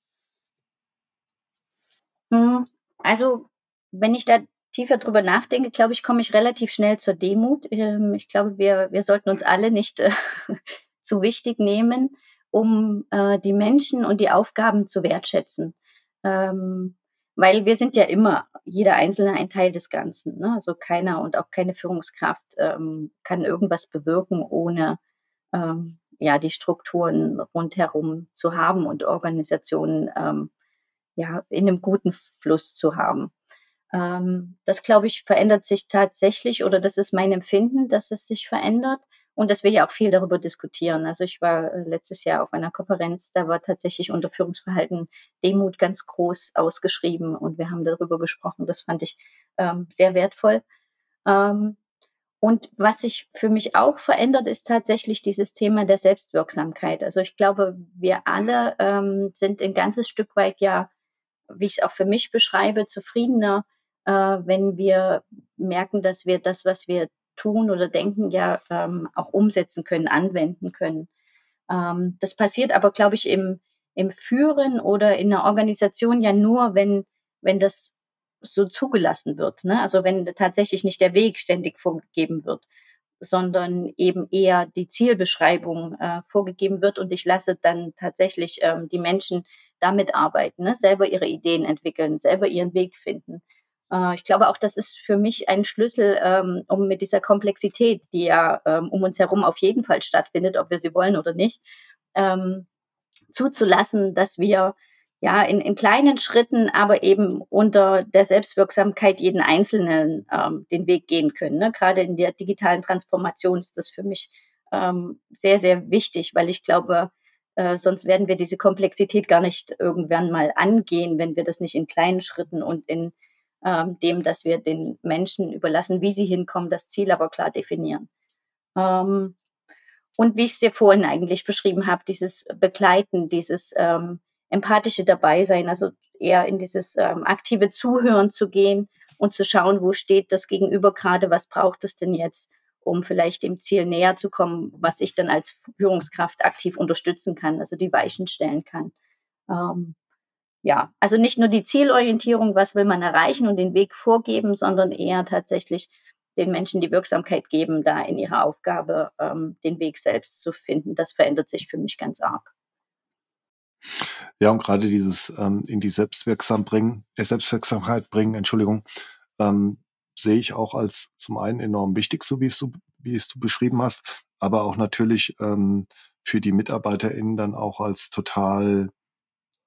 Also, wenn ich da tiefer drüber nachdenke, glaube ich, komme ich relativ schnell zur Demut. Ähm, ich glaube, wir, wir sollten uns alle nicht äh, zu wichtig nehmen, um äh, die Menschen und die Aufgaben zu wertschätzen. Ähm, weil wir sind ja immer, jeder Einzelne ein Teil des Ganzen. Ne? Also keiner und auch keine Führungskraft ähm, kann irgendwas bewirken, ohne ähm, ja die Strukturen rundherum zu haben und Organisationen ähm, ja in einem guten Fluss zu haben. Ähm, das glaube ich verändert sich tatsächlich oder das ist mein Empfinden, dass es sich verändert und dass wir ja auch viel darüber diskutieren. Also ich war äh, letztes Jahr auf einer Konferenz, da war tatsächlich unter Führungsverhalten Demut ganz groß ausgeschrieben und wir haben darüber gesprochen. Das fand ich ähm, sehr wertvoll. Ähm, und was sich für mich auch verändert, ist tatsächlich dieses Thema der Selbstwirksamkeit. Also ich glaube, wir alle ähm, sind ein ganzes Stück weit ja, wie ich es auch für mich beschreibe, zufriedener, äh, wenn wir merken, dass wir das, was wir tun oder denken, ja ähm, auch umsetzen können, anwenden können. Ähm, das passiert aber, glaube ich, im, im Führen oder in einer Organisation ja nur, wenn, wenn das so zugelassen wird. Ne? Also wenn tatsächlich nicht der Weg ständig vorgegeben wird, sondern eben eher die Zielbeschreibung äh, vorgegeben wird und ich lasse dann tatsächlich ähm, die Menschen damit arbeiten, ne? selber ihre Ideen entwickeln, selber ihren Weg finden. Äh, ich glaube auch, das ist für mich ein Schlüssel, ähm, um mit dieser Komplexität, die ja ähm, um uns herum auf jeden Fall stattfindet, ob wir sie wollen oder nicht, ähm, zuzulassen, dass wir ja in, in kleinen Schritten, aber eben unter der Selbstwirksamkeit jeden Einzelnen ähm, den Weg gehen können. Ne? Gerade in der digitalen Transformation ist das für mich ähm, sehr, sehr wichtig, weil ich glaube, äh, sonst werden wir diese Komplexität gar nicht irgendwann mal angehen, wenn wir das nicht in kleinen Schritten und in ähm, dem, dass wir den Menschen überlassen, wie sie hinkommen, das Ziel aber klar definieren. Ähm, und wie ich es dir vorhin eigentlich beschrieben habe, dieses Begleiten, dieses ähm, empathische Dabeisein, also eher in dieses ähm, aktive Zuhören zu gehen und zu schauen, wo steht das Gegenüber gerade, was braucht es denn jetzt, um vielleicht dem Ziel näher zu kommen, was ich dann als Führungskraft aktiv unterstützen kann, also die Weichen stellen kann. Ähm, ja, also nicht nur die Zielorientierung, was will man erreichen und den Weg vorgeben, sondern eher tatsächlich den Menschen die Wirksamkeit geben, da in ihrer Aufgabe ähm, den Weg selbst zu finden. Das verändert sich für mich ganz arg. Ja, und gerade dieses ähm, in die Selbstwirksam bringen, äh, Selbstwirksamkeit bringen, Entschuldigung, ähm, sehe ich auch als zum einen enorm wichtig, so wie es du, wie es du beschrieben hast, aber auch natürlich ähm, für die MitarbeiterInnen dann auch als total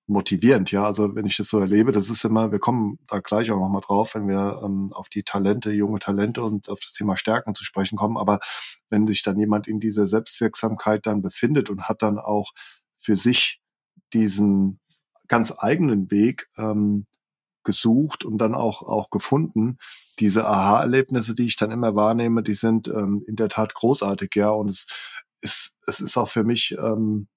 motivierend, ja. Also wenn ich das so erlebe, das ist immer, wir kommen da gleich auch nochmal drauf, wenn wir ähm, auf die Talente, junge Talente und auf das Thema Stärken zu sprechen kommen. Aber wenn sich dann jemand in dieser Selbstwirksamkeit dann befindet und hat dann auch für sich diesen ganz eigenen Weg ähm, gesucht und dann auch auch gefunden. Diese Aha-Erlebnisse, die ich dann immer wahrnehme, die sind ähm, in der Tat großartig, ja. Und es ist es ist auch für mich ähm,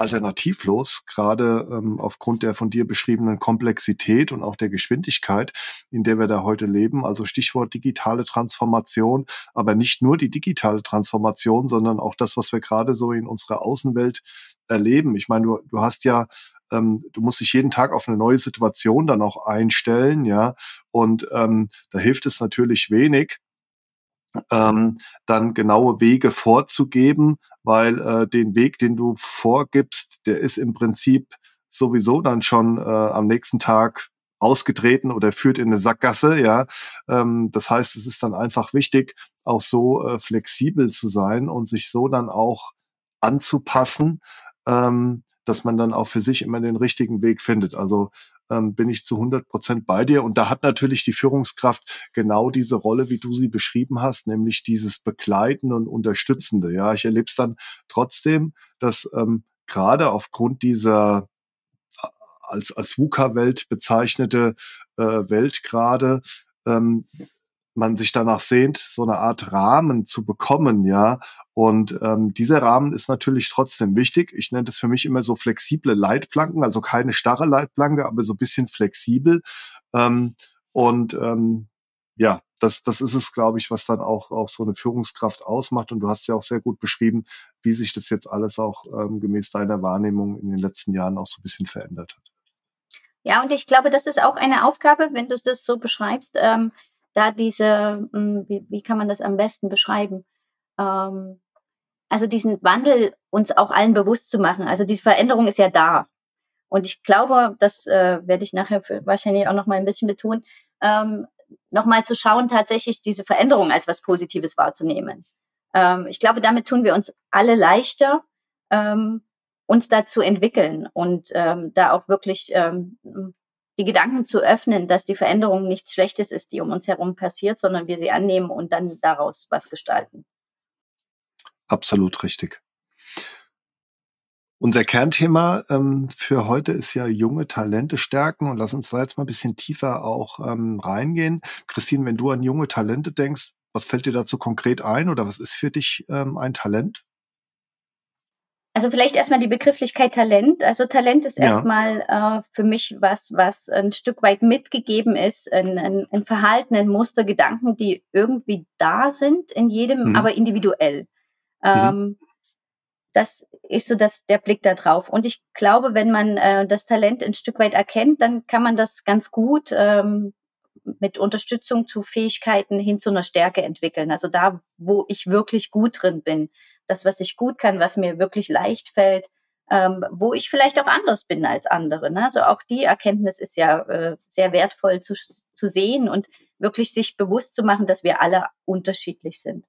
alternativlos, gerade ähm, aufgrund der von dir beschriebenen Komplexität und auch der Geschwindigkeit, in der wir da heute leben. Also Stichwort digitale Transformation, aber nicht nur die digitale Transformation, sondern auch das, was wir gerade so in unserer Außenwelt erleben. Ich meine, du, du hast ja ähm, du musst dich jeden Tag auf eine neue Situation dann auch einstellen, ja. Und ähm, da hilft es natürlich wenig, ähm, dann genaue Wege vorzugeben, weil äh, den Weg, den du vorgibst, der ist im Prinzip sowieso dann schon äh, am nächsten Tag ausgetreten oder führt in eine Sackgasse, ja. Ähm, das heißt, es ist dann einfach wichtig, auch so äh, flexibel zu sein und sich so dann auch anzupassen, ähm, dass man dann auch für sich immer den richtigen Weg findet. Also ähm, bin ich zu 100 Prozent bei dir. Und da hat natürlich die Führungskraft genau diese Rolle, wie du sie beschrieben hast, nämlich dieses Begleiten und Unterstützende. Ja, ich erlebe es dann trotzdem, dass ähm, gerade aufgrund dieser als, als VUCA-Welt bezeichnete äh, Welt gerade, ähm, man sich danach sehnt, so eine Art Rahmen zu bekommen, ja. Und ähm, dieser Rahmen ist natürlich trotzdem wichtig. Ich nenne das für mich immer so flexible Leitplanken, also keine starre Leitplanke, aber so ein bisschen flexibel. Ähm, und ähm, ja, das, das ist es, glaube ich, was dann auch, auch so eine Führungskraft ausmacht. Und du hast ja auch sehr gut beschrieben, wie sich das jetzt alles auch ähm, gemäß deiner Wahrnehmung in den letzten Jahren auch so ein bisschen verändert hat. Ja, und ich glaube, das ist auch eine Aufgabe, wenn du das so beschreibst, ähm, da diese, hm, wie, wie kann man das am besten beschreiben? Ähm, also diesen Wandel uns auch allen bewusst zu machen. Also diese Veränderung ist ja da. Und ich glaube, das äh, werde ich nachher wahrscheinlich auch noch mal ein bisschen betonen, ähm, noch mal zu schauen, tatsächlich diese Veränderung als was Positives wahrzunehmen. Ähm, ich glaube, damit tun wir uns alle leichter, ähm, uns da zu entwickeln und ähm, da auch wirklich ähm, die Gedanken zu öffnen, dass die Veränderung nichts Schlechtes ist, die um uns herum passiert, sondern wir sie annehmen und dann daraus was gestalten. Absolut richtig. Unser Kernthema ähm, für heute ist ja junge Talente stärken und lass uns da jetzt mal ein bisschen tiefer auch ähm, reingehen. Christine, wenn du an junge Talente denkst, was fällt dir dazu konkret ein oder was ist für dich ähm, ein Talent? Also vielleicht erstmal die Begrifflichkeit Talent. Also Talent ist ja. erstmal äh, für mich was, was ein Stück weit mitgegeben ist, ein, ein, ein Verhalten, ein Muster, Gedanken, die irgendwie da sind in jedem, mhm. aber individuell. Mhm. Ähm, das ist so das, der Blick da drauf. Und ich glaube, wenn man äh, das Talent ein Stück weit erkennt, dann kann man das ganz gut ähm, mit Unterstützung zu Fähigkeiten hin zu einer Stärke entwickeln. Also da, wo ich wirklich gut drin bin, das, was ich gut kann, was mir wirklich leicht fällt, ähm, wo ich vielleicht auch anders bin als andere. Ne? Also auch die Erkenntnis ist ja äh, sehr wertvoll zu, zu sehen und wirklich sich bewusst zu machen, dass wir alle unterschiedlich sind.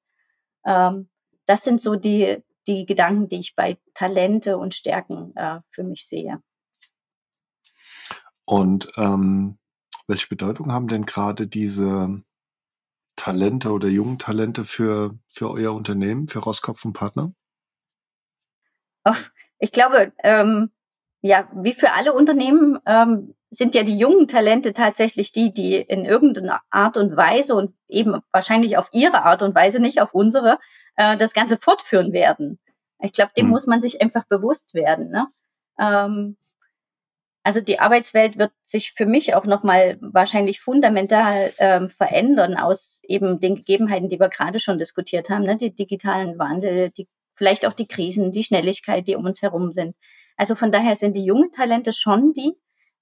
Ähm, das sind so die, die Gedanken, die ich bei Talente und Stärken äh, für mich sehe. Und ähm, welche Bedeutung haben denn gerade diese Talente oder jungen Talente für, für euer Unternehmen, für Roskopf und Partner? Ich glaube, ähm, ja, wie für alle Unternehmen ähm, sind ja die jungen Talente tatsächlich die, die in irgendeiner Art und Weise und eben wahrscheinlich auf ihre Art und Weise, nicht auf unsere, äh, das Ganze fortführen werden. Ich glaube, dem hm. muss man sich einfach bewusst werden. Ne? Ähm, also die Arbeitswelt wird sich für mich auch nochmal wahrscheinlich fundamental ähm, verändern aus eben den Gegebenheiten, die wir gerade schon diskutiert haben, ne? die digitalen Wandel, die, vielleicht auch die Krisen, die Schnelligkeit, die um uns herum sind. Also von daher sind die jungen Talente schon die,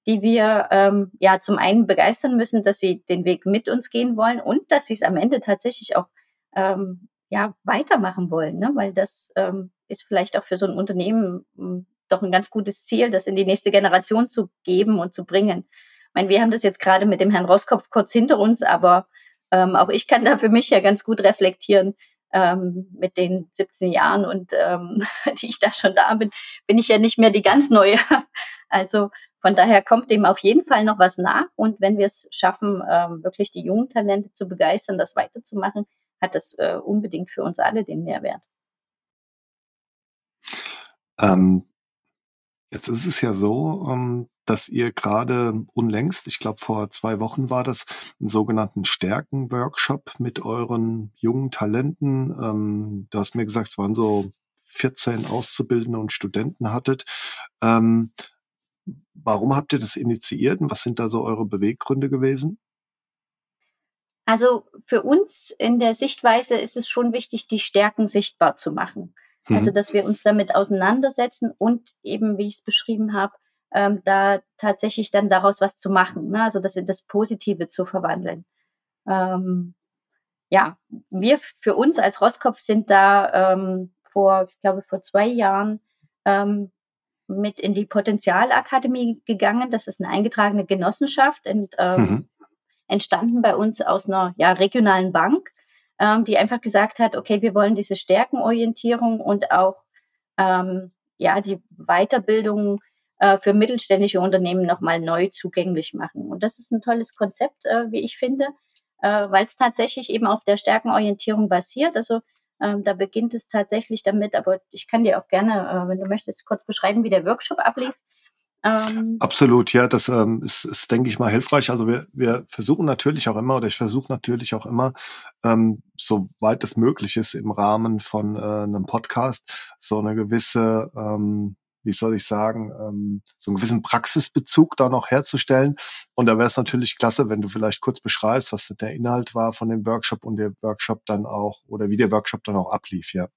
die wir ähm, ja zum einen begeistern müssen, dass sie den Weg mit uns gehen wollen und dass sie es am Ende tatsächlich auch ähm, ja weitermachen wollen, ne? weil das ähm, ist vielleicht auch für so ein Unternehmen hm, doch ein ganz gutes Ziel, das in die nächste Generation zu geben und zu bringen. Ich meine, wir haben das jetzt gerade mit dem Herrn Roskopf kurz hinter uns, aber ähm, auch ich kann da für mich ja ganz gut reflektieren. Ähm, mit den 17 Jahren und ähm, die ich da schon da bin, bin ich ja nicht mehr die ganz neue. Also von daher kommt dem auf jeden Fall noch was nach. Und wenn wir es schaffen, ähm, wirklich die jungen Talente zu begeistern, das weiterzumachen, hat das äh, unbedingt für uns alle den Mehrwert. Ähm, Jetzt ist es ja so, ähm, dass ihr gerade unlängst, ich glaube vor zwei Wochen war das, einen sogenannten Stärken-Workshop mit euren jungen Talenten. Ähm, du hast mir gesagt, es waren so 14 Auszubildende und Studenten hattet. Ähm, warum habt ihr das initiiert und was sind da so eure Beweggründe gewesen? Also für uns in der Sichtweise ist es schon wichtig, die Stärken sichtbar zu machen. Also, mhm. dass wir uns damit auseinandersetzen und eben, wie ich es beschrieben habe, ähm, da tatsächlich dann daraus was zu machen, ne? also das in das Positive zu verwandeln. Ähm, ja, wir für uns als Roskopf sind da ähm, vor, ich glaube, vor zwei Jahren ähm, mit in die Potenzialakademie gegangen. Das ist eine eingetragene Genossenschaft und ähm, mhm. entstanden bei uns aus einer ja, regionalen Bank, ähm, die einfach gesagt hat, okay, wir wollen diese Stärkenorientierung und auch ähm, ja die Weiterbildung äh, für mittelständische Unternehmen nochmal neu zugänglich machen. Und das ist ein tolles Konzept, äh, wie ich finde, äh, weil es tatsächlich eben auf der Stärkenorientierung basiert. Also ähm, da beginnt es tatsächlich damit, aber ich kann dir auch gerne, äh, wenn du möchtest, kurz beschreiben, wie der Workshop ablief. Ähm, Absolut, ja, das ähm, ist, ist, denke ich mal, hilfreich. Also wir, wir versuchen natürlich auch immer, oder ich versuche natürlich auch immer, ähm, soweit es möglich ist, im Rahmen von äh, einem Podcast so eine gewisse ähm, wie soll ich sagen, ähm, so einen gewissen Praxisbezug da noch herzustellen. Und da wäre es natürlich klasse, wenn du vielleicht kurz beschreibst, was der Inhalt war von dem Workshop und der Workshop dann auch oder wie der Workshop dann auch ablief, ja.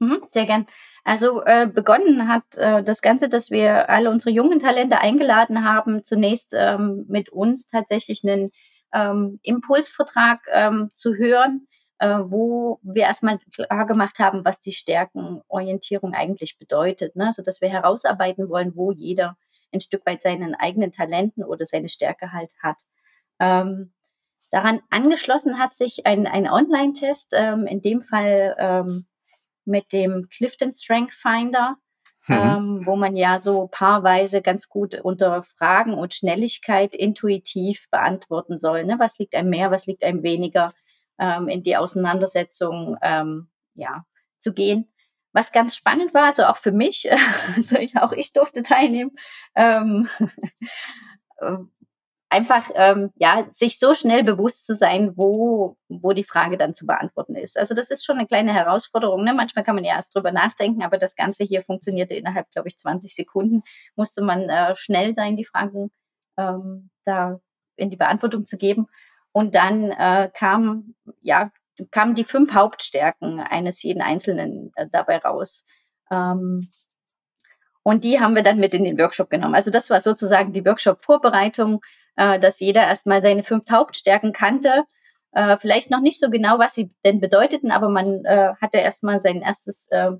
Mhm, sehr gern. Also äh, begonnen hat äh, das Ganze, dass wir alle unsere jungen Talente eingeladen haben, zunächst ähm, mit uns tatsächlich einen ähm, Impulsvertrag ähm, zu hören, äh, wo wir erstmal klar gemacht haben, was die Stärkenorientierung eigentlich bedeutet, ne? so dass wir herausarbeiten wollen, wo jeder ein Stück weit seinen eigenen Talenten oder seine Stärke halt hat. Ähm, daran angeschlossen hat sich ein, ein Online-Test, ähm, in dem Fall ähm, mit dem Clifton Strength Finder, mhm. ähm, wo man ja so paarweise ganz gut unter Fragen und Schnelligkeit intuitiv beantworten soll. Ne? Was liegt einem mehr, was liegt einem weniger? ähm, in die Auseinandersetzung ähm, ja, zu gehen. Was ganz spannend war, also auch für mich, also ich, auch ich durfte teilnehmen, ähm, einfach ähm, ja sich so schnell bewusst zu sein, wo wo die Frage dann zu beantworten ist. Also das ist schon eine kleine Herausforderung. Ne? Manchmal kann man ja erst drüber nachdenken, aber das Ganze hier funktionierte innerhalb, glaube ich, 20 Sekunden. Musste man äh, schnell sein, die Fragen ähm, da in die Beantwortung zu geben. Und dann äh, kam, ja, kamen die fünf Hauptstärken eines jeden Einzelnen äh, dabei raus. Ähm, und die haben wir dann mit in den Workshop genommen. Also das war sozusagen die Workshop-Vorbereitung, äh, dass jeder erstmal seine fünf Hauptstärken kannte. Äh, vielleicht noch nicht so genau, was sie denn bedeuteten, aber man äh, hatte erstmal sein erstes äh,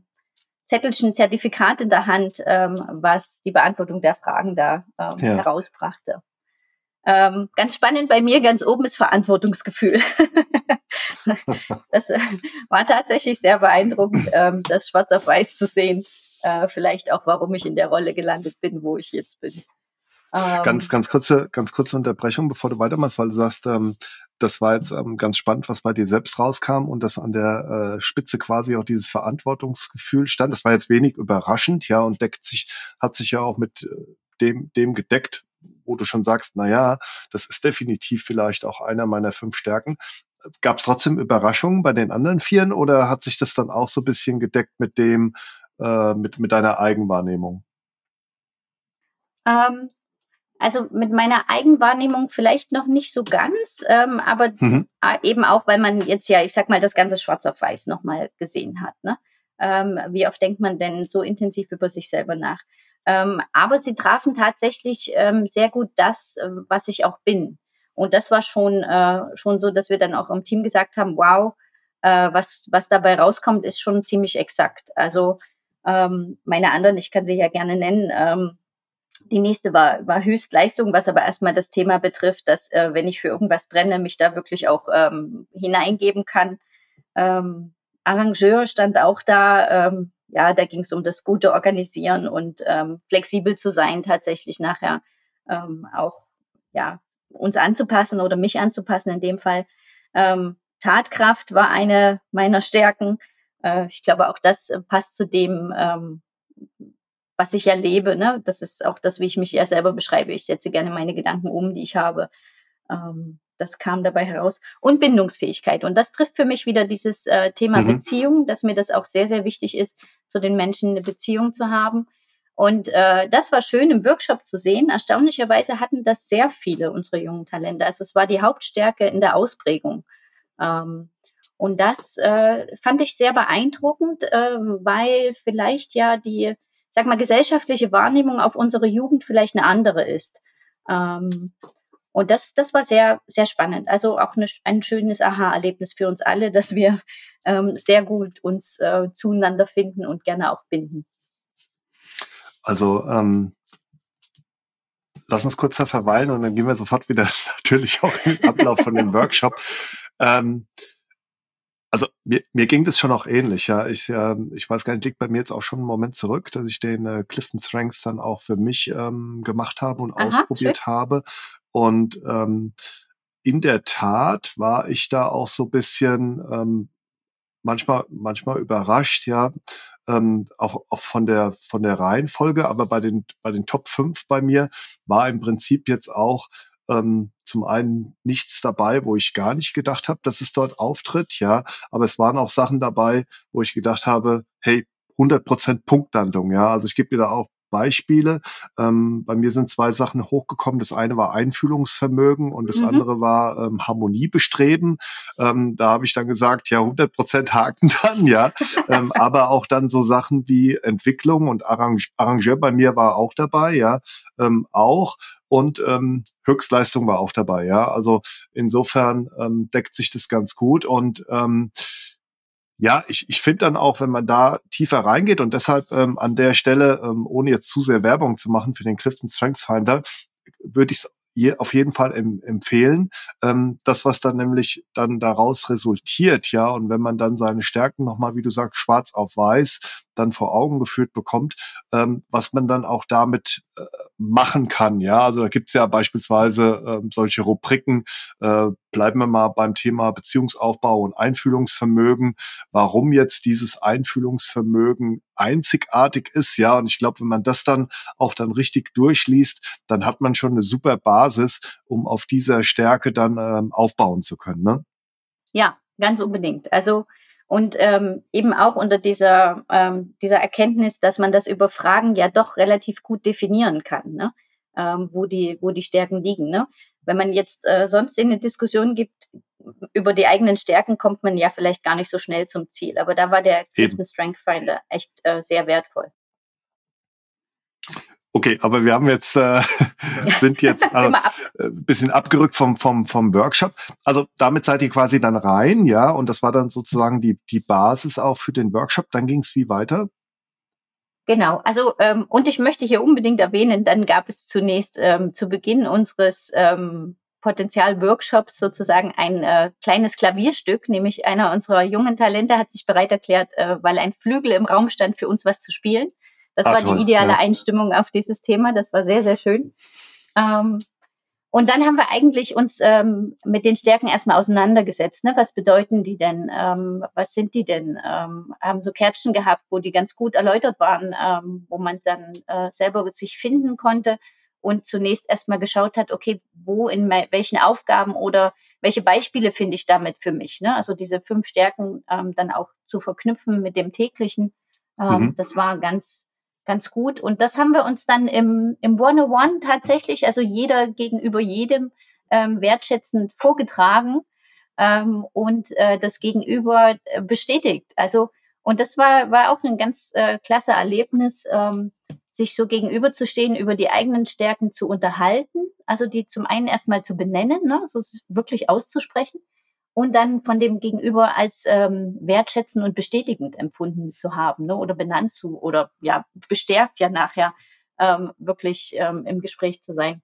Zettelchen Zertifikat in der Hand, ähm, was die Beantwortung der Fragen da ähm, ja. herausbrachte. Ähm, ganz spannend bei mir, ganz oben ist Verantwortungsgefühl. das äh, war tatsächlich sehr beeindruckend, ähm, das schwarz auf weiß zu sehen. Äh, vielleicht auch, warum ich in der Rolle gelandet bin, wo ich jetzt bin. Ähm, ganz, ganz kurze, ganz kurze Unterbrechung, bevor du weitermachst, weil du sagst, ähm, das war jetzt ähm, ganz spannend, was bei dir selbst rauskam und dass an der äh, Spitze quasi auch dieses Verantwortungsgefühl stand. Das war jetzt wenig überraschend, ja, und deckt sich, hat sich ja auch mit äh, dem, dem gedeckt, wo du schon sagst, na ja, das ist definitiv vielleicht auch einer meiner fünf Stärken. Gab es trotzdem Überraschungen bei den anderen Vieren oder hat sich das dann auch so ein bisschen gedeckt mit dem, äh, mit, mit deiner Eigenwahrnehmung? Ähm, also mit meiner Eigenwahrnehmung vielleicht noch nicht so ganz, ähm, aber mhm. eben auch, weil man jetzt ja, ich sag mal, das ganze Schwarz auf Weiß nochmal gesehen hat. Ne? Ähm, wie oft denkt man denn so intensiv über sich selber nach? Ähm, aber sie trafen tatsächlich ähm, sehr gut das, äh, was ich auch bin. Und das war schon, äh, schon so, dass wir dann auch im Team gesagt haben, wow, äh, was, was dabei rauskommt, ist schon ziemlich exakt. Also ähm, meine anderen, ich kann sie ja gerne nennen, ähm, die nächste war, war Höchstleistung, was aber erstmal das Thema betrifft, dass äh, wenn ich für irgendwas brenne, mich da wirklich auch ähm, hineingeben kann. Ähm, Arrangeur stand auch da, ähm, ja, da ging es um das gute Organisieren und ähm, flexibel zu sein, tatsächlich nachher ähm, auch ja uns anzupassen oder mich anzupassen in dem Fall. Ähm, Tatkraft war eine meiner Stärken. Äh, ich glaube, auch das passt zu dem, ähm, was ich erlebe. Ne? Das ist auch das, wie ich mich ja selber beschreibe. Ich setze gerne meine Gedanken um, die ich habe. Ähm, das kam dabei heraus. Und Bindungsfähigkeit. Und das trifft für mich wieder dieses äh, Thema mhm. Beziehung, dass mir das auch sehr, sehr wichtig ist, zu den Menschen eine Beziehung zu haben. Und äh, das war schön im Workshop zu sehen. Erstaunlicherweise hatten das sehr viele unserer jungen Talente. Also es war die Hauptstärke in der Ausprägung. Ähm, und das äh, fand ich sehr beeindruckend, äh, weil vielleicht ja die, sag mal, gesellschaftliche Wahrnehmung auf unsere Jugend vielleicht eine andere ist. Ähm, und das, das war sehr, sehr spannend. Also auch eine, ein schönes Aha-Erlebnis für uns alle, dass wir ähm, sehr gut uns äh, zueinander finden und gerne auch binden. Also ähm, lass uns kurz da verweilen und dann gehen wir sofort wieder natürlich auch in den Ablauf von dem Workshop. Ähm, mir, mir ging das schon auch ähnlich, ja. Ich, äh, ich weiß gar nicht, liegt bei mir jetzt auch schon einen Moment zurück, dass ich den äh, Clifton Strengths dann auch für mich ähm, gemacht habe und Aha, ausprobiert schön. habe. Und ähm, in der Tat war ich da auch so bisschen ähm, manchmal, manchmal überrascht, ja, ähm, auch, auch von der von der Reihenfolge, aber bei den bei den Top 5 bei mir war im Prinzip jetzt auch ähm, zum einen nichts dabei, wo ich gar nicht gedacht habe, dass es dort auftritt, ja, aber es waren auch Sachen dabei, wo ich gedacht habe, hey, 100% Punktlandung, ja, also ich gebe dir da auch Beispiele. Ähm, bei mir sind zwei Sachen hochgekommen. Das eine war Einfühlungsvermögen und das mhm. andere war ähm, Harmoniebestreben. Ähm, da habe ich dann gesagt, ja, 100 Prozent Haken dann, ja. ähm, aber auch dann so Sachen wie Entwicklung und Arrange Arrangeur bei mir war auch dabei, ja, ähm, auch. Und ähm, Höchstleistung war auch dabei, ja. Also insofern ähm, deckt sich das ganz gut und ähm, ja, ich, ich finde dann auch, wenn man da tiefer reingeht und deshalb ähm, an der Stelle, ähm, ohne jetzt zu sehr Werbung zu machen für den Clifton Strengths Finder, würde ich es je, auf jeden Fall em, empfehlen. Ähm, das, was dann nämlich dann daraus resultiert, ja, und wenn man dann seine Stärken nochmal, wie du sagst, schwarz auf weiß dann vor Augen geführt bekommt, ähm, was man dann auch damit äh, machen kann. Ja, also da gibt's ja beispielsweise äh, solche Rubriken. Äh, bleiben wir mal beim Thema Beziehungsaufbau und Einfühlungsvermögen. Warum jetzt dieses Einfühlungsvermögen einzigartig ist, ja, und ich glaube, wenn man das dann auch dann richtig durchliest, dann hat man schon eine super Basis, um auf dieser Stärke dann ähm, aufbauen zu können. Ne? Ja, ganz unbedingt. Also und ähm, eben auch unter dieser, ähm, dieser Erkenntnis, dass man das über Fragen ja doch relativ gut definieren kann, ne? ähm, wo, die, wo die Stärken liegen. Ne? Wenn man jetzt äh, sonst in eine Diskussion gibt, über die eigenen Stärken kommt man ja vielleicht gar nicht so schnell zum Ziel. Aber da war der Clifton Strength Finder echt äh, sehr wertvoll. Okay, aber wir haben jetzt äh, sind jetzt ein äh, bisschen abgerückt vom vom vom Workshop. Also damit seid ihr quasi dann rein, ja, und das war dann sozusagen die die Basis auch für den Workshop. Dann ging es wie weiter? Genau, also ähm, und ich möchte hier unbedingt erwähnen, dann gab es zunächst ähm, zu Beginn unseres ähm, Potenzial-Workshops sozusagen ein äh, kleines Klavierstück, nämlich einer unserer jungen Talente hat sich bereit erklärt, äh, weil ein Flügel im Raum stand, für uns was zu spielen. Das ah, war toll, die ideale ja. Einstimmung auf dieses Thema. Das war sehr, sehr schön. Ähm, und dann haben wir eigentlich uns ähm, mit den Stärken erstmal auseinandergesetzt. Ne? Was bedeuten die denn? Ähm, was sind die denn? Ähm, haben so Kärtchen gehabt, wo die ganz gut erläutert waren, ähm, wo man dann äh, selber sich finden konnte und zunächst erstmal geschaut hat, okay, wo in welchen Aufgaben oder welche Beispiele finde ich damit für mich? Ne? Also diese fünf Stärken ähm, dann auch zu verknüpfen mit dem täglichen. Ähm, mhm. Das war ganz ganz gut. Und das haben wir uns dann im, im One-on-One tatsächlich, also jeder gegenüber jedem ähm, wertschätzend vorgetragen ähm, und äh, das Gegenüber äh, bestätigt. Also und das war, war auch ein ganz äh, klasse Erlebnis, ähm, sich so gegenüberzustehen, über die eigenen Stärken zu unterhalten, also die zum einen erstmal zu benennen, ne, so wirklich auszusprechen und dann von dem Gegenüber als ähm, wertschätzend und bestätigend empfunden zu haben ne, oder benannt zu oder ja bestärkt ja nachher ähm, wirklich ähm, im Gespräch zu sein.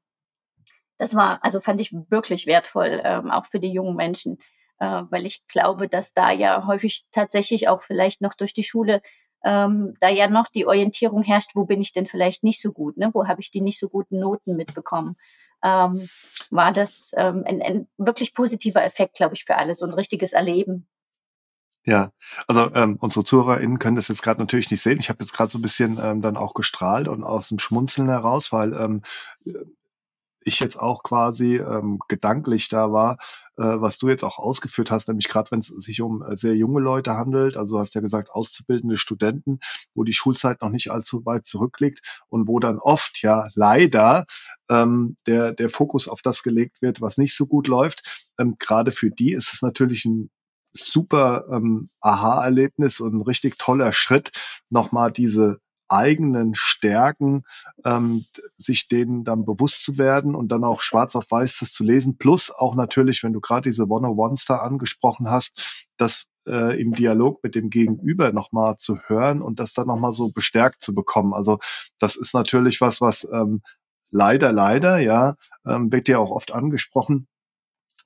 Das war, also fand ich wirklich wertvoll, ähm, auch für die jungen Menschen, äh, weil ich glaube, dass da ja häufig tatsächlich auch vielleicht noch durch die Schule ähm, da ja noch die Orientierung herrscht, wo bin ich denn vielleicht nicht so gut, ne? wo habe ich die nicht so guten Noten mitbekommen ähm, war das ähm, ein, ein wirklich positiver Effekt, glaube ich, für alle, so ein richtiges Erleben. Ja, also ähm, unsere ZuhörerInnen können das jetzt gerade natürlich nicht sehen. Ich habe jetzt gerade so ein bisschen ähm, dann auch gestrahlt und aus dem Schmunzeln heraus, weil ähm, ich jetzt auch quasi ähm, gedanklich da war, äh, was du jetzt auch ausgeführt hast, nämlich gerade wenn es sich um äh, sehr junge Leute handelt, also du hast ja gesagt, auszubildende Studenten, wo die Schulzeit noch nicht allzu weit zurückliegt und wo dann oft ja leider ähm, der, der Fokus auf das gelegt wird, was nicht so gut läuft. Ähm, gerade für die ist es natürlich ein super ähm, Aha-Erlebnis und ein richtig toller Schritt, nochmal diese eigenen Stärken, ähm, sich denen dann bewusst zu werden und dann auch schwarz auf weiß das zu lesen. Plus auch natürlich, wenn du gerade diese One-on-Ones da angesprochen hast, das äh, im Dialog mit dem Gegenüber nochmal zu hören und das dann nochmal so bestärkt zu bekommen. Also das ist natürlich was, was ähm, leider, leider, ja, ähm, wird ja auch oft angesprochen,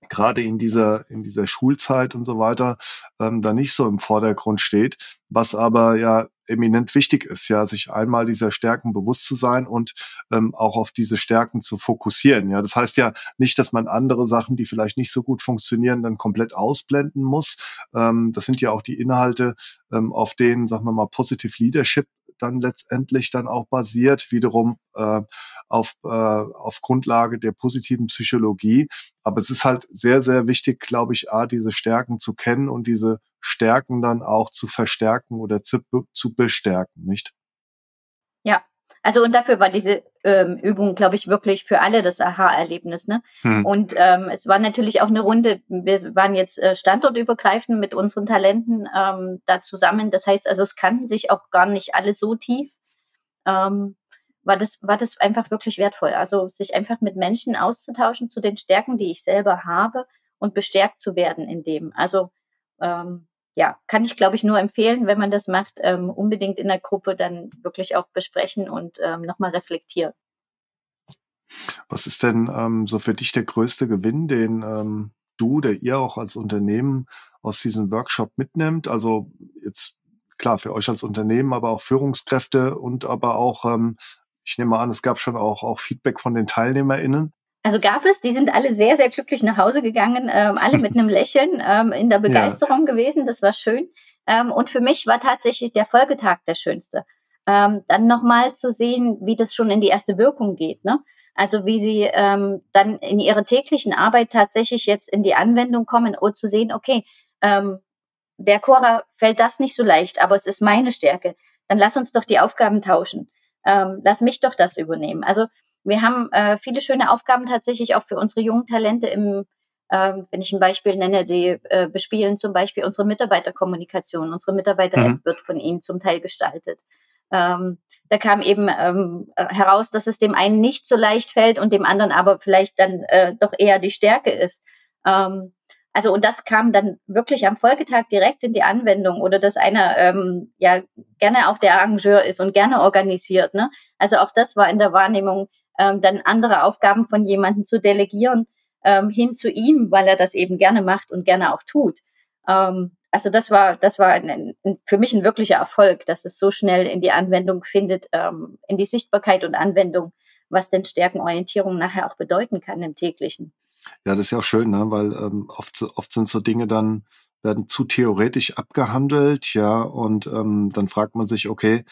gerade in dieser, in dieser Schulzeit und so weiter, ähm, da nicht so im Vordergrund steht, was aber ja eminent wichtig ist, ja, sich einmal dieser Stärken bewusst zu sein und ähm, auch auf diese Stärken zu fokussieren. Ja, das heißt ja nicht, dass man andere Sachen, die vielleicht nicht so gut funktionieren, dann komplett ausblenden muss. Ähm, das sind ja auch die Inhalte, ähm, auf denen, sagen wir mal, Positive Leadership dann letztendlich dann auch basiert, wiederum äh, auf, äh, auf Grundlage der positiven Psychologie. Aber es ist halt sehr, sehr wichtig, glaube ich, A, diese Stärken zu kennen und diese Stärken dann auch zu verstärken oder zu, zu bestärken, nicht? Ja, also und dafür war diese ähm, Übung, glaube ich, wirklich für alle das Aha-Erlebnis. Ne? Hm. Und ähm, es war natürlich auch eine Runde, wir waren jetzt äh, standortübergreifend mit unseren Talenten ähm, da zusammen. Das heißt also, es kannten sich auch gar nicht alle so tief. Ähm, war das, war das einfach wirklich wertvoll. Also sich einfach mit Menschen auszutauschen zu den Stärken, die ich selber habe und bestärkt zu werden in dem. Also ähm, ja, kann ich, glaube ich, nur empfehlen, wenn man das macht, ähm, unbedingt in der Gruppe dann wirklich auch besprechen und ähm, nochmal reflektieren. Was ist denn ähm, so für dich der größte Gewinn, den ähm, du, der ihr auch als Unternehmen aus diesem Workshop mitnimmt? Also jetzt klar für euch als Unternehmen, aber auch Führungskräfte und aber auch, ähm, ich nehme an, es gab schon auch, auch Feedback von den TeilnehmerInnen. Also gab es, die sind alle sehr, sehr glücklich nach Hause gegangen, ähm, alle mit einem Lächeln ähm, in der Begeisterung ja. gewesen. Das war schön. Ähm, und für mich war tatsächlich der Folgetag der schönste. Ähm, dann nochmal zu sehen, wie das schon in die erste Wirkung geht. Ne? Also wie sie ähm, dann in ihrer täglichen Arbeit tatsächlich jetzt in die Anwendung kommen und zu sehen, okay, ähm, der Cora fällt das nicht so leicht, aber es ist meine Stärke. Dann lass uns doch die Aufgaben tauschen. Ähm, lass mich doch das übernehmen. Also wir haben äh, viele schöne Aufgaben tatsächlich auch für unsere jungen Talente im, äh, wenn ich ein Beispiel nenne, die äh, bespielen zum Beispiel unsere Mitarbeiterkommunikation. Unsere Mitarbeiter-App mhm. wird von ihnen zum Teil gestaltet. Ähm, da kam eben ähm, heraus, dass es dem einen nicht so leicht fällt und dem anderen aber vielleicht dann äh, doch eher die Stärke ist. Ähm, also und das kam dann wirklich am Folgetag direkt in die Anwendung oder dass einer ähm, ja gerne auch der Arrangeur ist und gerne organisiert. Ne? Also auch das war in der Wahrnehmung ähm, dann andere Aufgaben von jemandem zu delegieren ähm, hin zu ihm, weil er das eben gerne macht und gerne auch tut. Ähm, also das war, das war ein, ein, für mich ein wirklicher Erfolg, dass es so schnell in die Anwendung findet, ähm, in die Sichtbarkeit und Anwendung, was denn Stärkenorientierung nachher auch bedeuten kann im täglichen. Ja, das ist ja auch schön, ne? weil ähm, oft, oft sind so Dinge dann, werden zu theoretisch abgehandelt, ja, und ähm, dann fragt man sich, okay,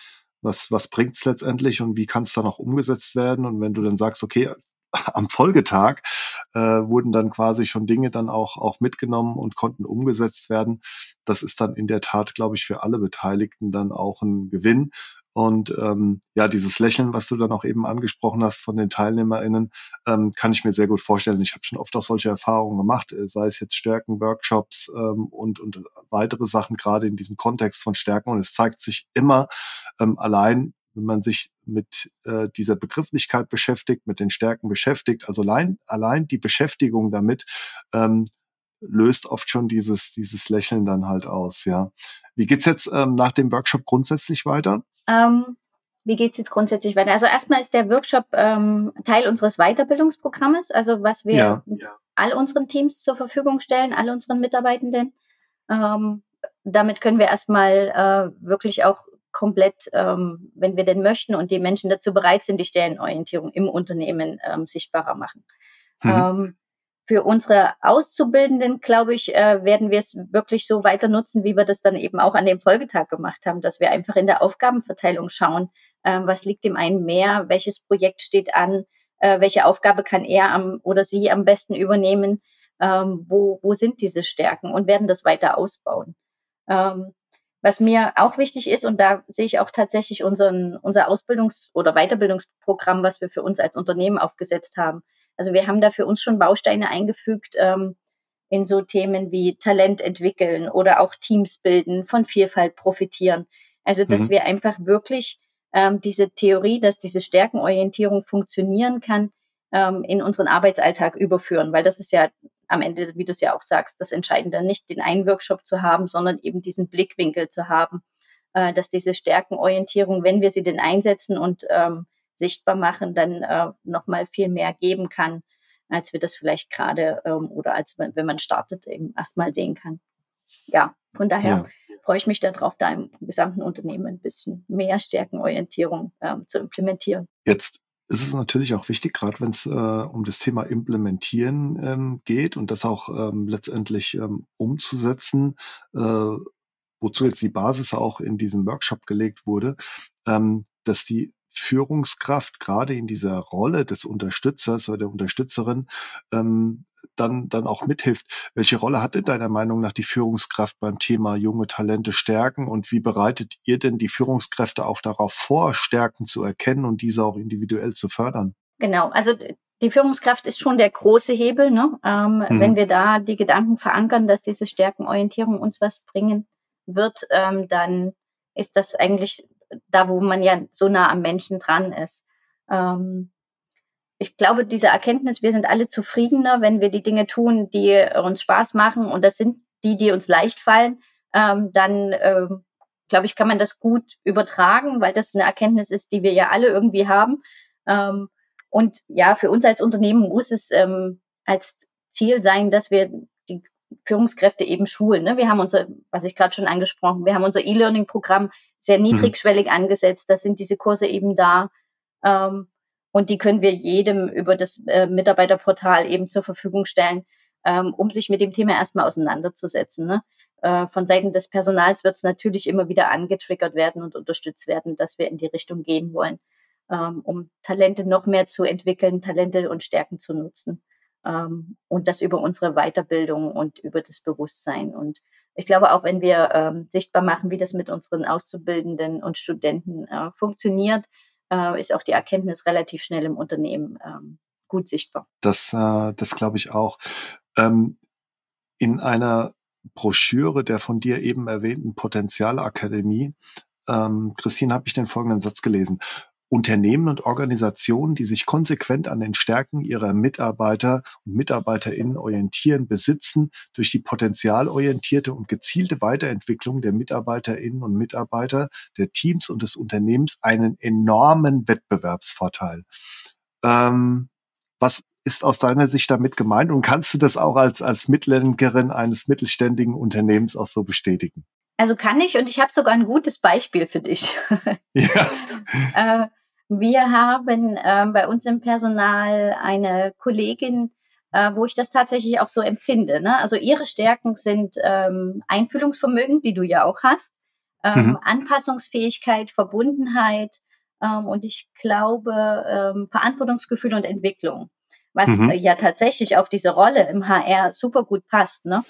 was, was bringt's letztendlich und wie kann es dann auch umgesetzt werden? Und wenn du dann sagst, okay, am Folgetag äh, wurden dann quasi schon Dinge dann auch, auch mitgenommen und konnten umgesetzt werden. Das ist dann in der Tat, glaube ich, für alle Beteiligten dann auch ein Gewinn. Und ähm, ja, dieses Lächeln, was du dann auch eben angesprochen hast von den TeilnehmerInnen, ähm, kann ich mir sehr gut vorstellen. Ich habe schon oft auch solche Erfahrungen gemacht, äh, sei es jetzt Stärken, Workshops ähm, und, und weitere Sachen, gerade in diesem Kontext von Stärken. Und es zeigt sich immer ähm, allein, wenn man sich mit äh, dieser Begrifflichkeit beschäftigt, mit den Stärken beschäftigt, also allein, allein die Beschäftigung damit ähm, löst oft schon dieses, dieses Lächeln dann halt aus, ja. Wie geht's jetzt ähm, nach dem Workshop grundsätzlich weiter? Ähm, wie geht es jetzt grundsätzlich weiter? Also erstmal ist der Workshop ähm, Teil unseres Weiterbildungsprogrammes, also was wir ja, ja. all unseren Teams zur Verfügung stellen, all unseren Mitarbeitenden. Ähm, damit können wir erstmal äh, wirklich auch komplett, ähm, wenn wir denn möchten und die Menschen dazu bereit sind, die Stellenorientierung im Unternehmen ähm, sichtbarer machen. Mhm. Ähm, für unsere Auszubildenden, glaube ich, äh, werden wir es wirklich so weiter nutzen, wie wir das dann eben auch an dem Folgetag gemacht haben, dass wir einfach in der Aufgabenverteilung schauen, äh, was liegt dem einen mehr, welches Projekt steht an, äh, welche Aufgabe kann er am, oder sie am besten übernehmen, ähm, wo, wo sind diese Stärken und werden das weiter ausbauen. Ähm, was mir auch wichtig ist, und da sehe ich auch tatsächlich unseren, unser Ausbildungs- oder Weiterbildungsprogramm, was wir für uns als Unternehmen aufgesetzt haben, also wir haben da für uns schon Bausteine eingefügt ähm, in so Themen wie Talent entwickeln oder auch Teams bilden, von Vielfalt profitieren. Also dass mhm. wir einfach wirklich ähm, diese Theorie, dass diese Stärkenorientierung funktionieren kann, ähm, in unseren Arbeitsalltag überführen, weil das ist ja am Ende, wie du es ja auch sagst, das Entscheidende, nicht den einen Workshop zu haben, sondern eben diesen Blickwinkel zu haben, äh, dass diese Stärkenorientierung, wenn wir sie denn einsetzen und ähm, sichtbar machen, dann äh, nochmal viel mehr geben kann, als wir das vielleicht gerade ähm, oder als wenn, man startet, eben erstmal sehen kann. Ja, von daher ja. freue ich mich darauf, da im gesamten Unternehmen ein bisschen mehr Stärkenorientierung ähm, zu implementieren. Jetzt ist es natürlich auch wichtig, gerade wenn es äh, um das Thema Implementieren ähm, geht und das auch ähm, letztendlich ähm, umzusetzen, äh, wozu jetzt die Basis auch in diesem Workshop gelegt wurde, ähm, dass die Führungskraft gerade in dieser Rolle des Unterstützers oder der Unterstützerin ähm, dann, dann auch mithilft. Welche Rolle hat denn deiner Meinung nach die Führungskraft beim Thema junge Talente stärken und wie bereitet ihr denn die Führungskräfte auch darauf vor, Stärken zu erkennen und diese auch individuell zu fördern? Genau, also die Führungskraft ist schon der große Hebel. Ne? Ähm, mhm. Wenn wir da die Gedanken verankern, dass diese Stärkenorientierung uns was bringen wird, ähm, dann ist das eigentlich da, wo man ja so nah am Menschen dran ist. Ähm, ich glaube, diese Erkenntnis, wir sind alle zufriedener, wenn wir die Dinge tun, die uns Spaß machen und das sind die, die uns leicht fallen, ähm, dann ähm, glaube ich, kann man das gut übertragen, weil das eine Erkenntnis ist, die wir ja alle irgendwie haben. Ähm, und ja, für uns als Unternehmen muss es ähm, als Ziel sein, dass wir die Führungskräfte eben schulen. Ne? Wir haben unser, was ich gerade schon angesprochen, wir haben unser E-Learning-Programm sehr mhm. niedrigschwellig mhm. angesetzt. Da sind diese Kurse eben da. Ähm, und die können wir jedem über das äh, Mitarbeiterportal eben zur Verfügung stellen, ähm, um sich mit dem Thema erstmal auseinanderzusetzen. Ne? Äh, von Seiten des Personals wird es natürlich immer wieder angetriggert werden und unterstützt werden, dass wir in die Richtung gehen wollen, ähm, um Talente noch mehr zu entwickeln, Talente und Stärken zu nutzen. Ähm, und das über unsere Weiterbildung und über das Bewusstsein. Und ich glaube, auch wenn wir ähm, sichtbar machen, wie das mit unseren Auszubildenden und Studenten äh, funktioniert, äh, ist auch die Erkenntnis relativ schnell im Unternehmen ähm, gut sichtbar. Das, äh, das glaube ich auch. Ähm, in einer Broschüre der von dir eben erwähnten Potenzialakademie, ähm, Christine, habe ich den folgenden Satz gelesen. Unternehmen und Organisationen, die sich konsequent an den Stärken ihrer Mitarbeiter und Mitarbeiterinnen orientieren, besitzen durch die potenzialorientierte und gezielte Weiterentwicklung der Mitarbeiterinnen und Mitarbeiter, der Teams und des Unternehmens einen enormen Wettbewerbsvorteil. Ähm, was ist aus deiner Sicht damit gemeint und kannst du das auch als, als Mitlenkerin eines mittelständigen Unternehmens auch so bestätigen? Also kann ich und ich habe sogar ein gutes Beispiel für dich. Ja. äh, wir haben äh, bei uns im Personal eine Kollegin, äh, wo ich das tatsächlich auch so empfinde. Ne? Also ihre Stärken sind ähm, Einfühlungsvermögen, die du ja auch hast, ähm, mhm. Anpassungsfähigkeit, Verbundenheit ähm, und ich glaube ähm, Verantwortungsgefühl und Entwicklung, was mhm. ja tatsächlich auf diese Rolle im HR super gut passt. Ne?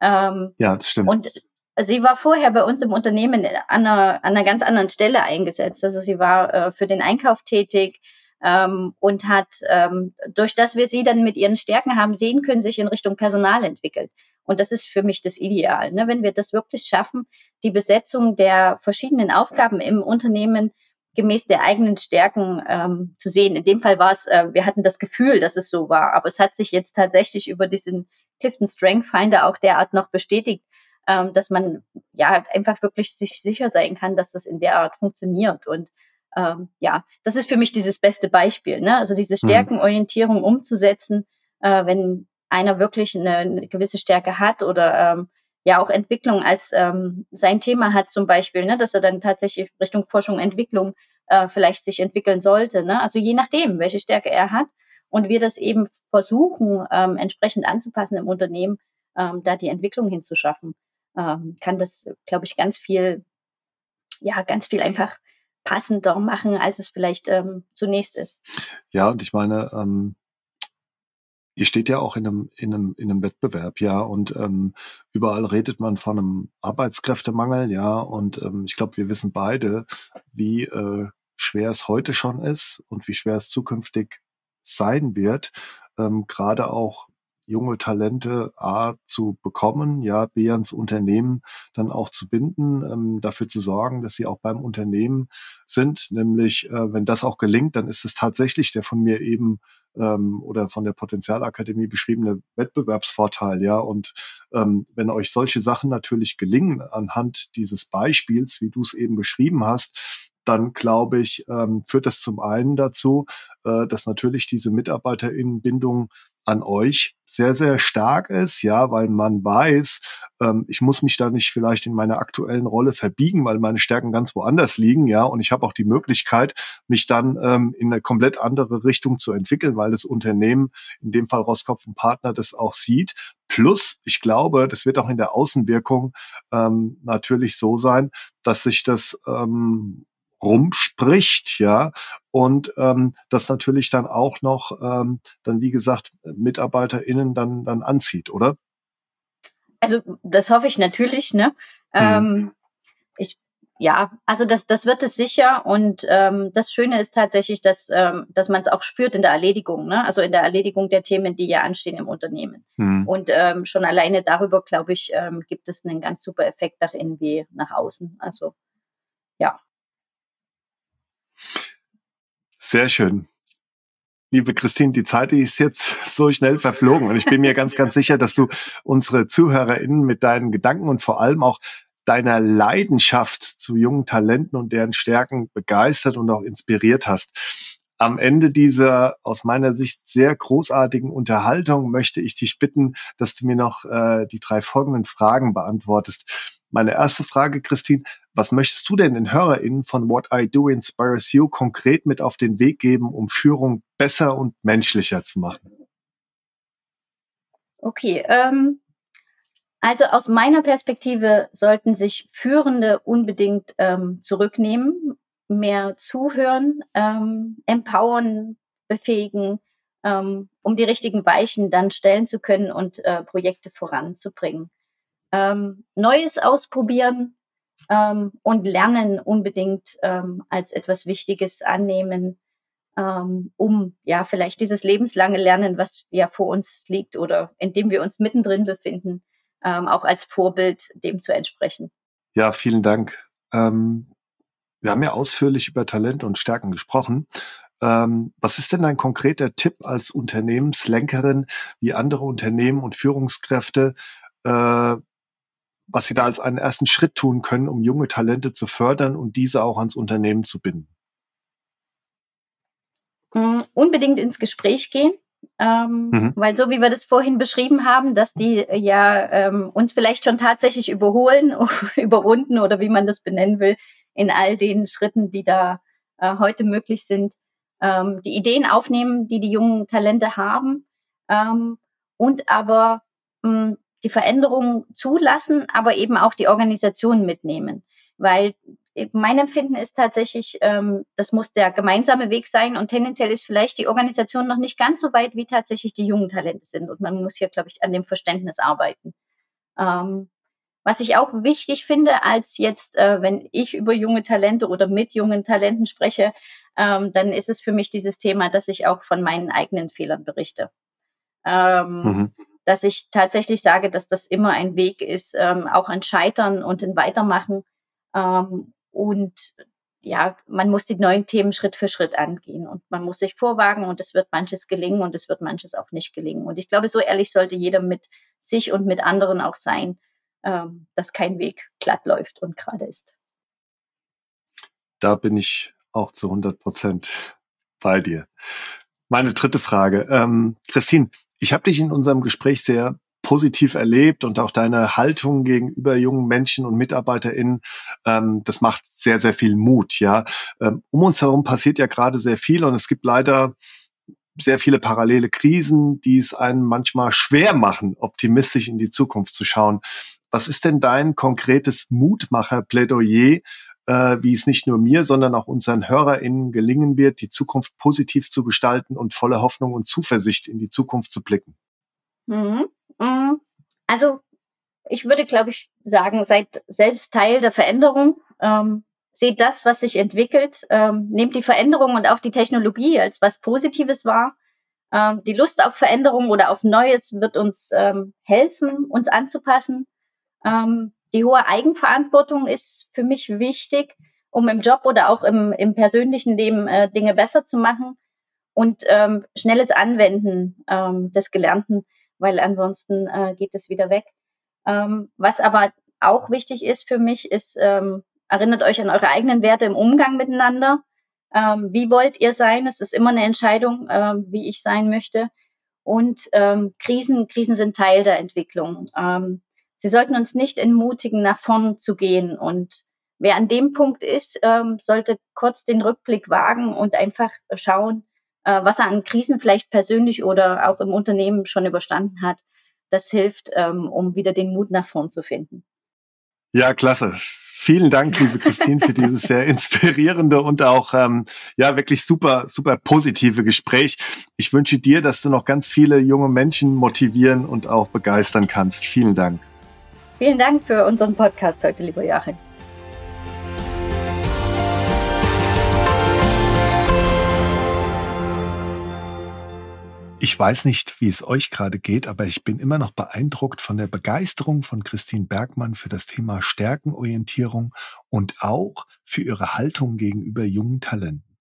Ähm, ja, das stimmt. Und Sie war vorher bei uns im Unternehmen an einer, an einer ganz anderen Stelle eingesetzt. Also sie war äh, für den Einkauf tätig ähm, und hat, ähm, durch das wir sie dann mit ihren Stärken haben sehen können, sich in Richtung Personal entwickelt. Und das ist für mich das Ideal. Ne? Wenn wir das wirklich schaffen, die Besetzung der verschiedenen Aufgaben im Unternehmen gemäß der eigenen Stärken ähm, zu sehen. In dem Fall war es, äh, wir hatten das Gefühl, dass es so war, aber es hat sich jetzt tatsächlich über diesen Clifton Strength Finder auch derart noch bestätigt, ähm, dass man ja einfach wirklich sich sicher sein kann, dass das in der Art funktioniert. Und ähm, ja, das ist für mich dieses beste Beispiel, ne? Also diese mhm. Stärkenorientierung umzusetzen, äh, wenn einer wirklich eine, eine gewisse Stärke hat oder ähm, ja auch Entwicklung als ähm, sein Thema hat zum Beispiel, ne, dass er dann tatsächlich Richtung Forschung, Entwicklung äh, vielleicht sich entwickeln sollte. Ne? Also je nachdem, welche Stärke er hat und wir das eben versuchen, ähm, entsprechend anzupassen im Unternehmen, ähm, da die Entwicklung hinzuschaffen ähm, kann das, glaube ich, ganz viel, ja, ganz viel einfach passender machen, als es vielleicht ähm, zunächst ist. Ja, und ich meine, ähm, ihr steht ja auch in einem, in einem, in einem Wettbewerb, ja, und ähm, überall redet man von einem Arbeitskräftemangel, ja, und ähm, ich glaube, wir wissen beide, wie äh, schwer es heute schon ist und wie schwer es zukünftig sein wird, ähm, gerade auch junge Talente A zu bekommen, ja, B ans Unternehmen dann auch zu binden, ähm, dafür zu sorgen, dass sie auch beim Unternehmen sind. Nämlich, äh, wenn das auch gelingt, dann ist es tatsächlich der von mir eben ähm, oder von der Potenzialakademie beschriebene Wettbewerbsvorteil, ja. Und ähm, wenn euch solche Sachen natürlich gelingen anhand dieses Beispiels, wie du es eben beschrieben hast, dann glaube ich, ähm, führt das zum einen dazu, äh, dass natürlich diese Mitarbeiterinnenbindung an euch sehr, sehr stark ist, ja, weil man weiß, ähm, ich muss mich da nicht vielleicht in meiner aktuellen Rolle verbiegen, weil meine Stärken ganz woanders liegen, ja, und ich habe auch die Möglichkeit, mich dann ähm, in eine komplett andere Richtung zu entwickeln, weil das Unternehmen, in dem Fall Roskopf und Partner, das auch sieht. Plus, ich glaube, das wird auch in der Außenwirkung ähm, natürlich so sein, dass sich das ähm, rumspricht, ja, und ähm, das natürlich dann auch noch ähm, dann wie gesagt MitarbeiterInnen dann dann anzieht, oder? Also das hoffe ich natürlich, ne? Mhm. Ähm, ich ja, also das, das wird es sicher. Und ähm, das Schöne ist tatsächlich, dass, ähm, dass man es auch spürt in der Erledigung, ne? also in der Erledigung der Themen, die ja anstehen im Unternehmen. Mhm. Und ähm, schon alleine darüber, glaube ich, ähm, gibt es einen ganz super Effekt nach innen wie nach außen. Also ja. Sehr schön. Liebe Christine, die Zeit die ist jetzt so schnell verflogen und ich bin mir ganz, ganz sicher, dass du unsere ZuhörerInnen mit deinen Gedanken und vor allem auch deiner Leidenschaft zu jungen Talenten und deren Stärken begeistert und auch inspiriert hast. Am Ende dieser aus meiner Sicht sehr großartigen Unterhaltung möchte ich dich bitten, dass du mir noch äh, die drei folgenden Fragen beantwortest. Meine erste Frage, Christine, was möchtest du denn den HörerInnen von What I Do Inspires You konkret mit auf den Weg geben, um Führung besser und menschlicher zu machen? Okay, ähm, also aus meiner Perspektive sollten sich Führende unbedingt ähm, zurücknehmen, mehr zuhören, ähm, empowern, befähigen, ähm, um die richtigen Weichen dann stellen zu können und äh, Projekte voranzubringen ähm, Neues ausprobieren ähm, und Lernen unbedingt ähm, als etwas Wichtiges annehmen, ähm, um ja vielleicht dieses lebenslange Lernen, was ja vor uns liegt oder in dem wir uns mittendrin befinden, ähm, auch als Vorbild dem zu entsprechen. Ja, vielen Dank. Ähm, wir haben ja ausführlich über Talent und Stärken gesprochen. Was ist denn ein konkreter Tipp als Unternehmenslenkerin, wie andere Unternehmen und Führungskräfte äh, was Sie da als einen ersten Schritt tun können, um junge Talente zu fördern und diese auch ans Unternehmen zu binden? Mm, unbedingt ins Gespräch gehen. Ähm, mhm. Weil so wie wir das vorhin beschrieben haben, dass die ja ähm, uns vielleicht schon tatsächlich überholen, überrunden oder wie man das benennen will, in all den Schritten, die da äh, heute möglich sind, ähm, die Ideen aufnehmen, die die jungen Talente haben ähm, und aber mh, mm, die Veränderung zulassen, aber eben auch die Organisation mitnehmen. Weil mein Empfinden ist tatsächlich, ähm, das muss der gemeinsame Weg sein und tendenziell ist vielleicht die Organisation noch nicht ganz so weit, wie tatsächlich die jungen Talente sind. Und man muss hier, glaube ich, an dem Verständnis arbeiten. Ähm, was ich auch wichtig finde, als jetzt, äh, wenn ich über junge Talente oder mit jungen Talenten spreche, ähm, dann ist es für mich dieses Thema, dass ich auch von meinen eigenen Fehlern berichte. Ähm, mhm dass ich tatsächlich sage, dass das immer ein Weg ist, ähm, auch ein Scheitern und ein Weitermachen. Ähm, und ja, man muss die neuen Themen Schritt für Schritt angehen und man muss sich vorwagen und es wird manches gelingen und es wird manches auch nicht gelingen. Und ich glaube, so ehrlich sollte jeder mit sich und mit anderen auch sein, ähm, dass kein Weg glatt läuft und gerade ist. Da bin ich auch zu 100 Prozent bei dir. Meine dritte Frage. Ähm, Christine, ich habe dich in unserem Gespräch sehr positiv erlebt und auch deine Haltung gegenüber jungen Menschen und MitarbeiterInnen, ähm, das macht sehr, sehr viel Mut, ja. Ähm, um uns herum passiert ja gerade sehr viel und es gibt leider sehr viele parallele Krisen, die es einem manchmal schwer machen, optimistisch in die Zukunft zu schauen. Was ist denn dein konkretes Mutmacher-Plädoyer äh, wie es nicht nur mir, sondern auch unseren HörerInnen gelingen wird, die Zukunft positiv zu gestalten und voller Hoffnung und Zuversicht in die Zukunft zu blicken? Mhm. mhm. Also ich würde, glaube ich, sagen, seid selbst Teil der Veränderung. Ähm, seht das, was sich entwickelt, ähm, nehmt die Veränderung und auch die Technologie als was Positives wahr. Ähm, die Lust auf Veränderung oder auf Neues wird uns ähm, helfen, uns anzupassen. Ähm, die hohe Eigenverantwortung ist für mich wichtig, um im Job oder auch im, im persönlichen Leben äh, Dinge besser zu machen und ähm, schnelles Anwenden ähm, des Gelernten, weil ansonsten äh, geht es wieder weg. Ähm, was aber auch wichtig ist für mich, ist, ähm, erinnert euch an eure eigenen Werte im Umgang miteinander. Ähm, wie wollt ihr sein? Es ist immer eine Entscheidung, ähm, wie ich sein möchte. Und ähm, Krisen, Krisen sind Teil der Entwicklung. Ähm, sie sollten uns nicht entmutigen, nach vorn zu gehen. Und wer an dem Punkt ist, ähm, sollte kurz den Rückblick wagen und einfach schauen, äh, was er an Krisen vielleicht persönlich oder auch im Unternehmen schon überstanden hat. Das hilft, ähm, um wieder den Mut nach vorn zu finden. Ja, klasse. Vielen Dank, liebe Christine, für dieses sehr inspirierende und auch ähm, ja wirklich super, super positive Gespräch. Ich wünsche dir, dass du noch ganz viele junge Menschen motivieren und auch begeistern kannst. Vielen Dank. Vielen Dank für unseren Podcast heute, lieber Joachim. Ich weiß nicht, wie es euch gerade geht, aber ich bin immer noch beeindruckt von der Begeisterung von Christine Bergmann für das Thema Stärkenorientierung und auch für ihre Haltung gegenüber jungen Talenten.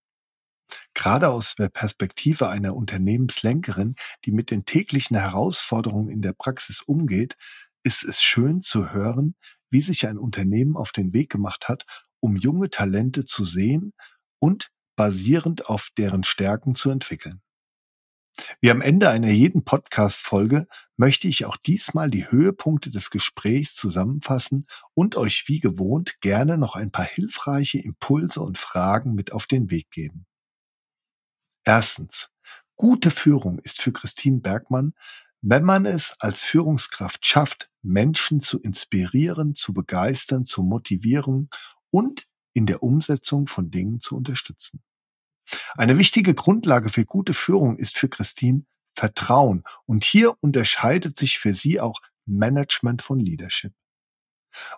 Gerade aus der Perspektive einer Unternehmenslenkerin, die mit den täglichen Herausforderungen in der Praxis umgeht, ist es schön zu hören, wie sich ein Unternehmen auf den Weg gemacht hat, um junge Talente zu sehen und basierend auf deren Stärken zu entwickeln. Wie am Ende einer jeden Podcast-Folge möchte ich auch diesmal die Höhepunkte des Gesprächs zusammenfassen und euch wie gewohnt gerne noch ein paar hilfreiche Impulse und Fragen mit auf den Weg geben. Erstens. Gute Führung ist für Christine Bergmann, wenn man es als Führungskraft schafft, Menschen zu inspirieren, zu begeistern, zu motivieren und in der Umsetzung von Dingen zu unterstützen. Eine wichtige Grundlage für gute Führung ist für Christine Vertrauen. Und hier unterscheidet sich für sie auch Management von Leadership.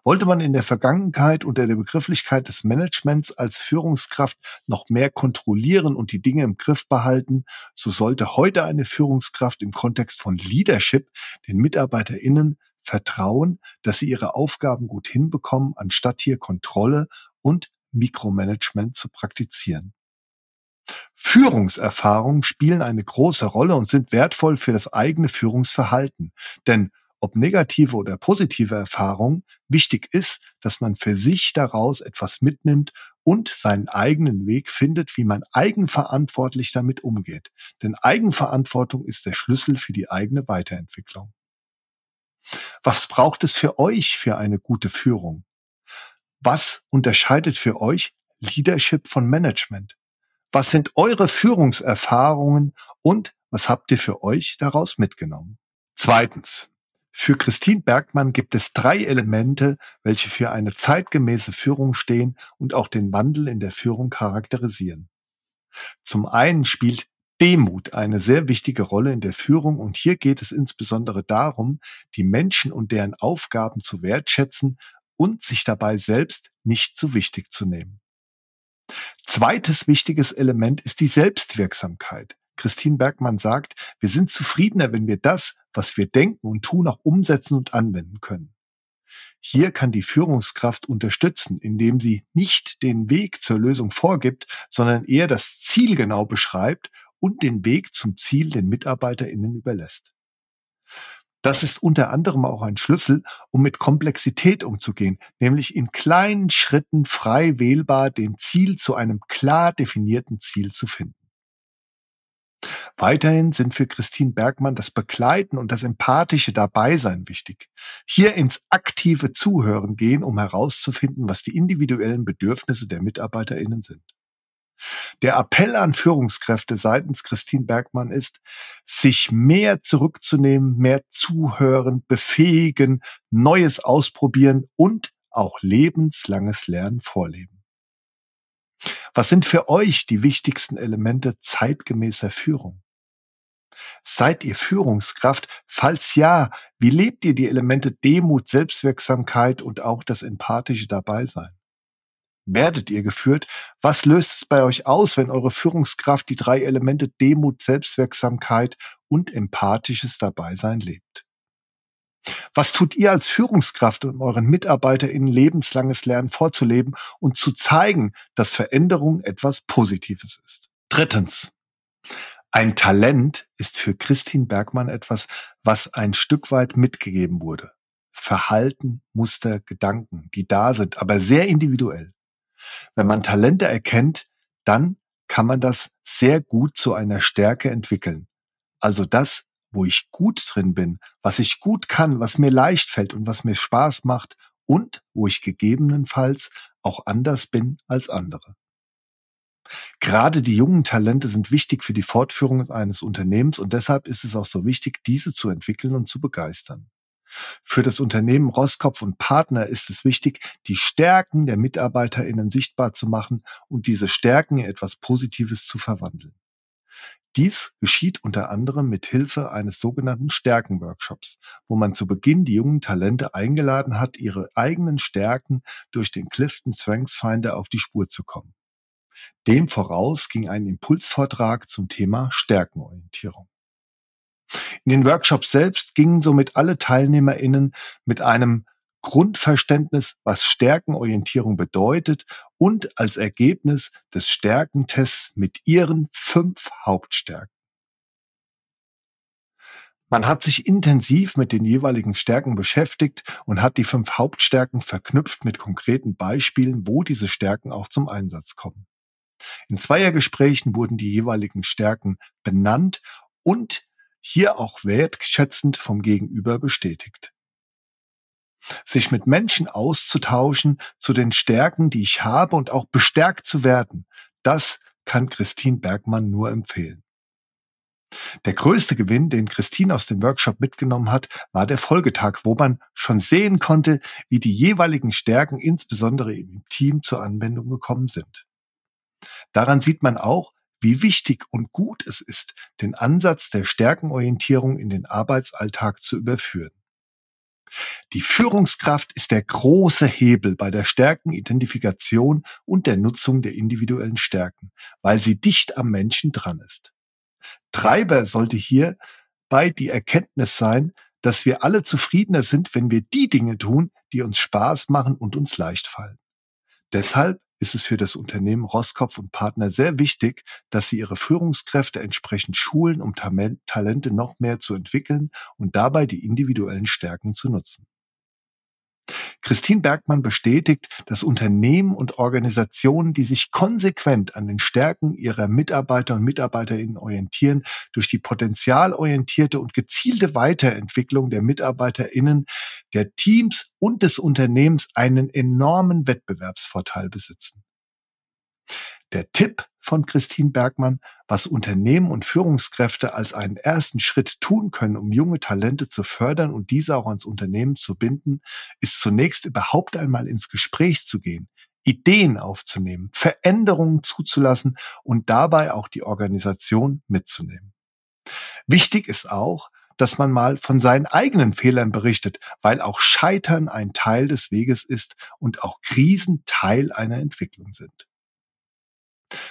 Wollte man in der Vergangenheit unter der Begrifflichkeit des Managements als Führungskraft noch mehr kontrollieren und die Dinge im Griff behalten, so sollte heute eine Führungskraft im Kontext von Leadership den MitarbeiterInnen vertrauen, dass sie ihre Aufgaben gut hinbekommen, anstatt hier Kontrolle und Mikromanagement zu praktizieren. Führungserfahrungen spielen eine große Rolle und sind wertvoll für das eigene Führungsverhalten. Denn ob negative oder positive Erfahrungen, wichtig ist, dass man für sich daraus etwas mitnimmt und seinen eigenen Weg findet, wie man eigenverantwortlich damit umgeht. Denn Eigenverantwortung ist der Schlüssel für die eigene Weiterentwicklung. Was braucht es für euch für eine gute Führung? Was unterscheidet für euch Leadership von Management? Was sind eure Führungserfahrungen und was habt ihr für euch daraus mitgenommen? Zweitens. Für Christine Bergmann gibt es drei Elemente, welche für eine zeitgemäße Führung stehen und auch den Wandel in der Führung charakterisieren. Zum einen spielt Demut eine sehr wichtige Rolle in der Führung und hier geht es insbesondere darum, die Menschen und deren Aufgaben zu wertschätzen und sich dabei selbst nicht zu wichtig zu nehmen. Zweites wichtiges Element ist die Selbstwirksamkeit. Christine Bergmann sagt, wir sind zufriedener, wenn wir das, was wir denken und tun, auch umsetzen und anwenden können. Hier kann die Führungskraft unterstützen, indem sie nicht den Weg zur Lösung vorgibt, sondern eher das Ziel genau beschreibt und den Weg zum Ziel den MitarbeiterInnen überlässt. Das ist unter anderem auch ein Schlüssel, um mit Komplexität umzugehen, nämlich in kleinen Schritten frei wählbar den Ziel zu einem klar definierten Ziel zu finden. Weiterhin sind für Christine Bergmann das Begleiten und das empathische Dabeisein wichtig. Hier ins aktive Zuhören gehen, um herauszufinden, was die individuellen Bedürfnisse der MitarbeiterInnen sind. Der Appell an Führungskräfte seitens Christine Bergmann ist, sich mehr zurückzunehmen, mehr zuhören, befähigen, Neues ausprobieren und auch lebenslanges Lernen vorleben. Was sind für euch die wichtigsten Elemente zeitgemäßer Führung? Seid ihr Führungskraft? Falls ja, wie lebt ihr die Elemente Demut, Selbstwirksamkeit und auch das empathische Dabeisein? Werdet ihr geführt? Was löst es bei euch aus, wenn eure Führungskraft die drei Elemente Demut, Selbstwirksamkeit und empathisches Dabeisein lebt? Was tut ihr als Führungskraft, um euren MitarbeiterInnen lebenslanges Lernen vorzuleben und zu zeigen, dass Veränderung etwas Positives ist? Drittens. Ein Talent ist für Christine Bergmann etwas, was ein Stück weit mitgegeben wurde. Verhalten, Muster, Gedanken, die da sind, aber sehr individuell. Wenn man Talente erkennt, dann kann man das sehr gut zu einer Stärke entwickeln. Also das, wo ich gut drin bin, was ich gut kann, was mir leicht fällt und was mir Spaß macht und wo ich gegebenenfalls auch anders bin als andere. Gerade die jungen Talente sind wichtig für die Fortführung eines Unternehmens und deshalb ist es auch so wichtig, diese zu entwickeln und zu begeistern. Für das Unternehmen Roskopf und Partner ist es wichtig, die Stärken der MitarbeiterInnen sichtbar zu machen und diese Stärken in etwas Positives zu verwandeln. Dies geschieht unter anderem mit Hilfe eines sogenannten Stärkenworkshops, wo man zu Beginn die jungen Talente eingeladen hat, ihre eigenen Stärken durch den Clifton Strengths Finder auf die Spur zu kommen. Dem voraus ging ein Impulsvortrag zum Thema Stärkenorientierung. In den Workshops selbst gingen somit alle TeilnehmerInnen mit einem Grundverständnis, was Stärkenorientierung bedeutet und als Ergebnis des Stärkentests mit ihren fünf Hauptstärken. Man hat sich intensiv mit den jeweiligen Stärken beschäftigt und hat die fünf Hauptstärken verknüpft mit konkreten Beispielen, wo diese Stärken auch zum Einsatz kommen. In Zweiergesprächen wurden die jeweiligen Stärken benannt und hier auch wertschätzend vom Gegenüber bestätigt. Sich mit Menschen auszutauschen zu den Stärken, die ich habe und auch bestärkt zu werden, das kann Christine Bergmann nur empfehlen. Der größte Gewinn, den Christine aus dem Workshop mitgenommen hat, war der Folgetag, wo man schon sehen konnte, wie die jeweiligen Stärken insbesondere im Team zur Anwendung gekommen sind. Daran sieht man auch, wie wichtig und gut es ist, den Ansatz der Stärkenorientierung in den Arbeitsalltag zu überführen. Die Führungskraft ist der große Hebel bei der Stärkenidentifikation und der Nutzung der individuellen Stärken, weil sie dicht am Menschen dran ist. Treiber sollte hierbei die Erkenntnis sein, dass wir alle zufriedener sind, wenn wir die Dinge tun, die uns Spaß machen und uns leicht fallen. Deshalb ist es für das Unternehmen Roskopf und Partner sehr wichtig, dass sie ihre Führungskräfte entsprechend schulen, um Talente noch mehr zu entwickeln und dabei die individuellen Stärken zu nutzen. Christine Bergmann bestätigt, dass Unternehmen und Organisationen, die sich konsequent an den Stärken ihrer Mitarbeiter und Mitarbeiterinnen orientieren, durch die potenzialorientierte und gezielte Weiterentwicklung der Mitarbeiterinnen, der Teams und des Unternehmens einen enormen Wettbewerbsvorteil besitzen. Der Tipp von Christine Bergmann, was Unternehmen und Führungskräfte als einen ersten Schritt tun können, um junge Talente zu fördern und diese auch ans Unternehmen zu binden, ist zunächst überhaupt einmal ins Gespräch zu gehen, Ideen aufzunehmen, Veränderungen zuzulassen und dabei auch die Organisation mitzunehmen. Wichtig ist auch, dass man mal von seinen eigenen Fehlern berichtet, weil auch Scheitern ein Teil des Weges ist und auch Krisen Teil einer Entwicklung sind.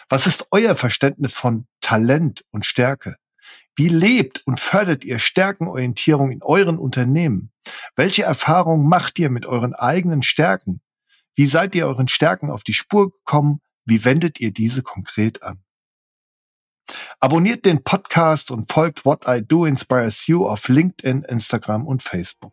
Was ist euer Verständnis von Talent und Stärke? Wie lebt und fördert ihr Stärkenorientierung in euren Unternehmen? Welche Erfahrungen macht ihr mit euren eigenen Stärken? Wie seid ihr euren Stärken auf die Spur gekommen? Wie wendet ihr diese konkret an? Abonniert den Podcast und folgt What I Do Inspires You auf LinkedIn, Instagram und Facebook.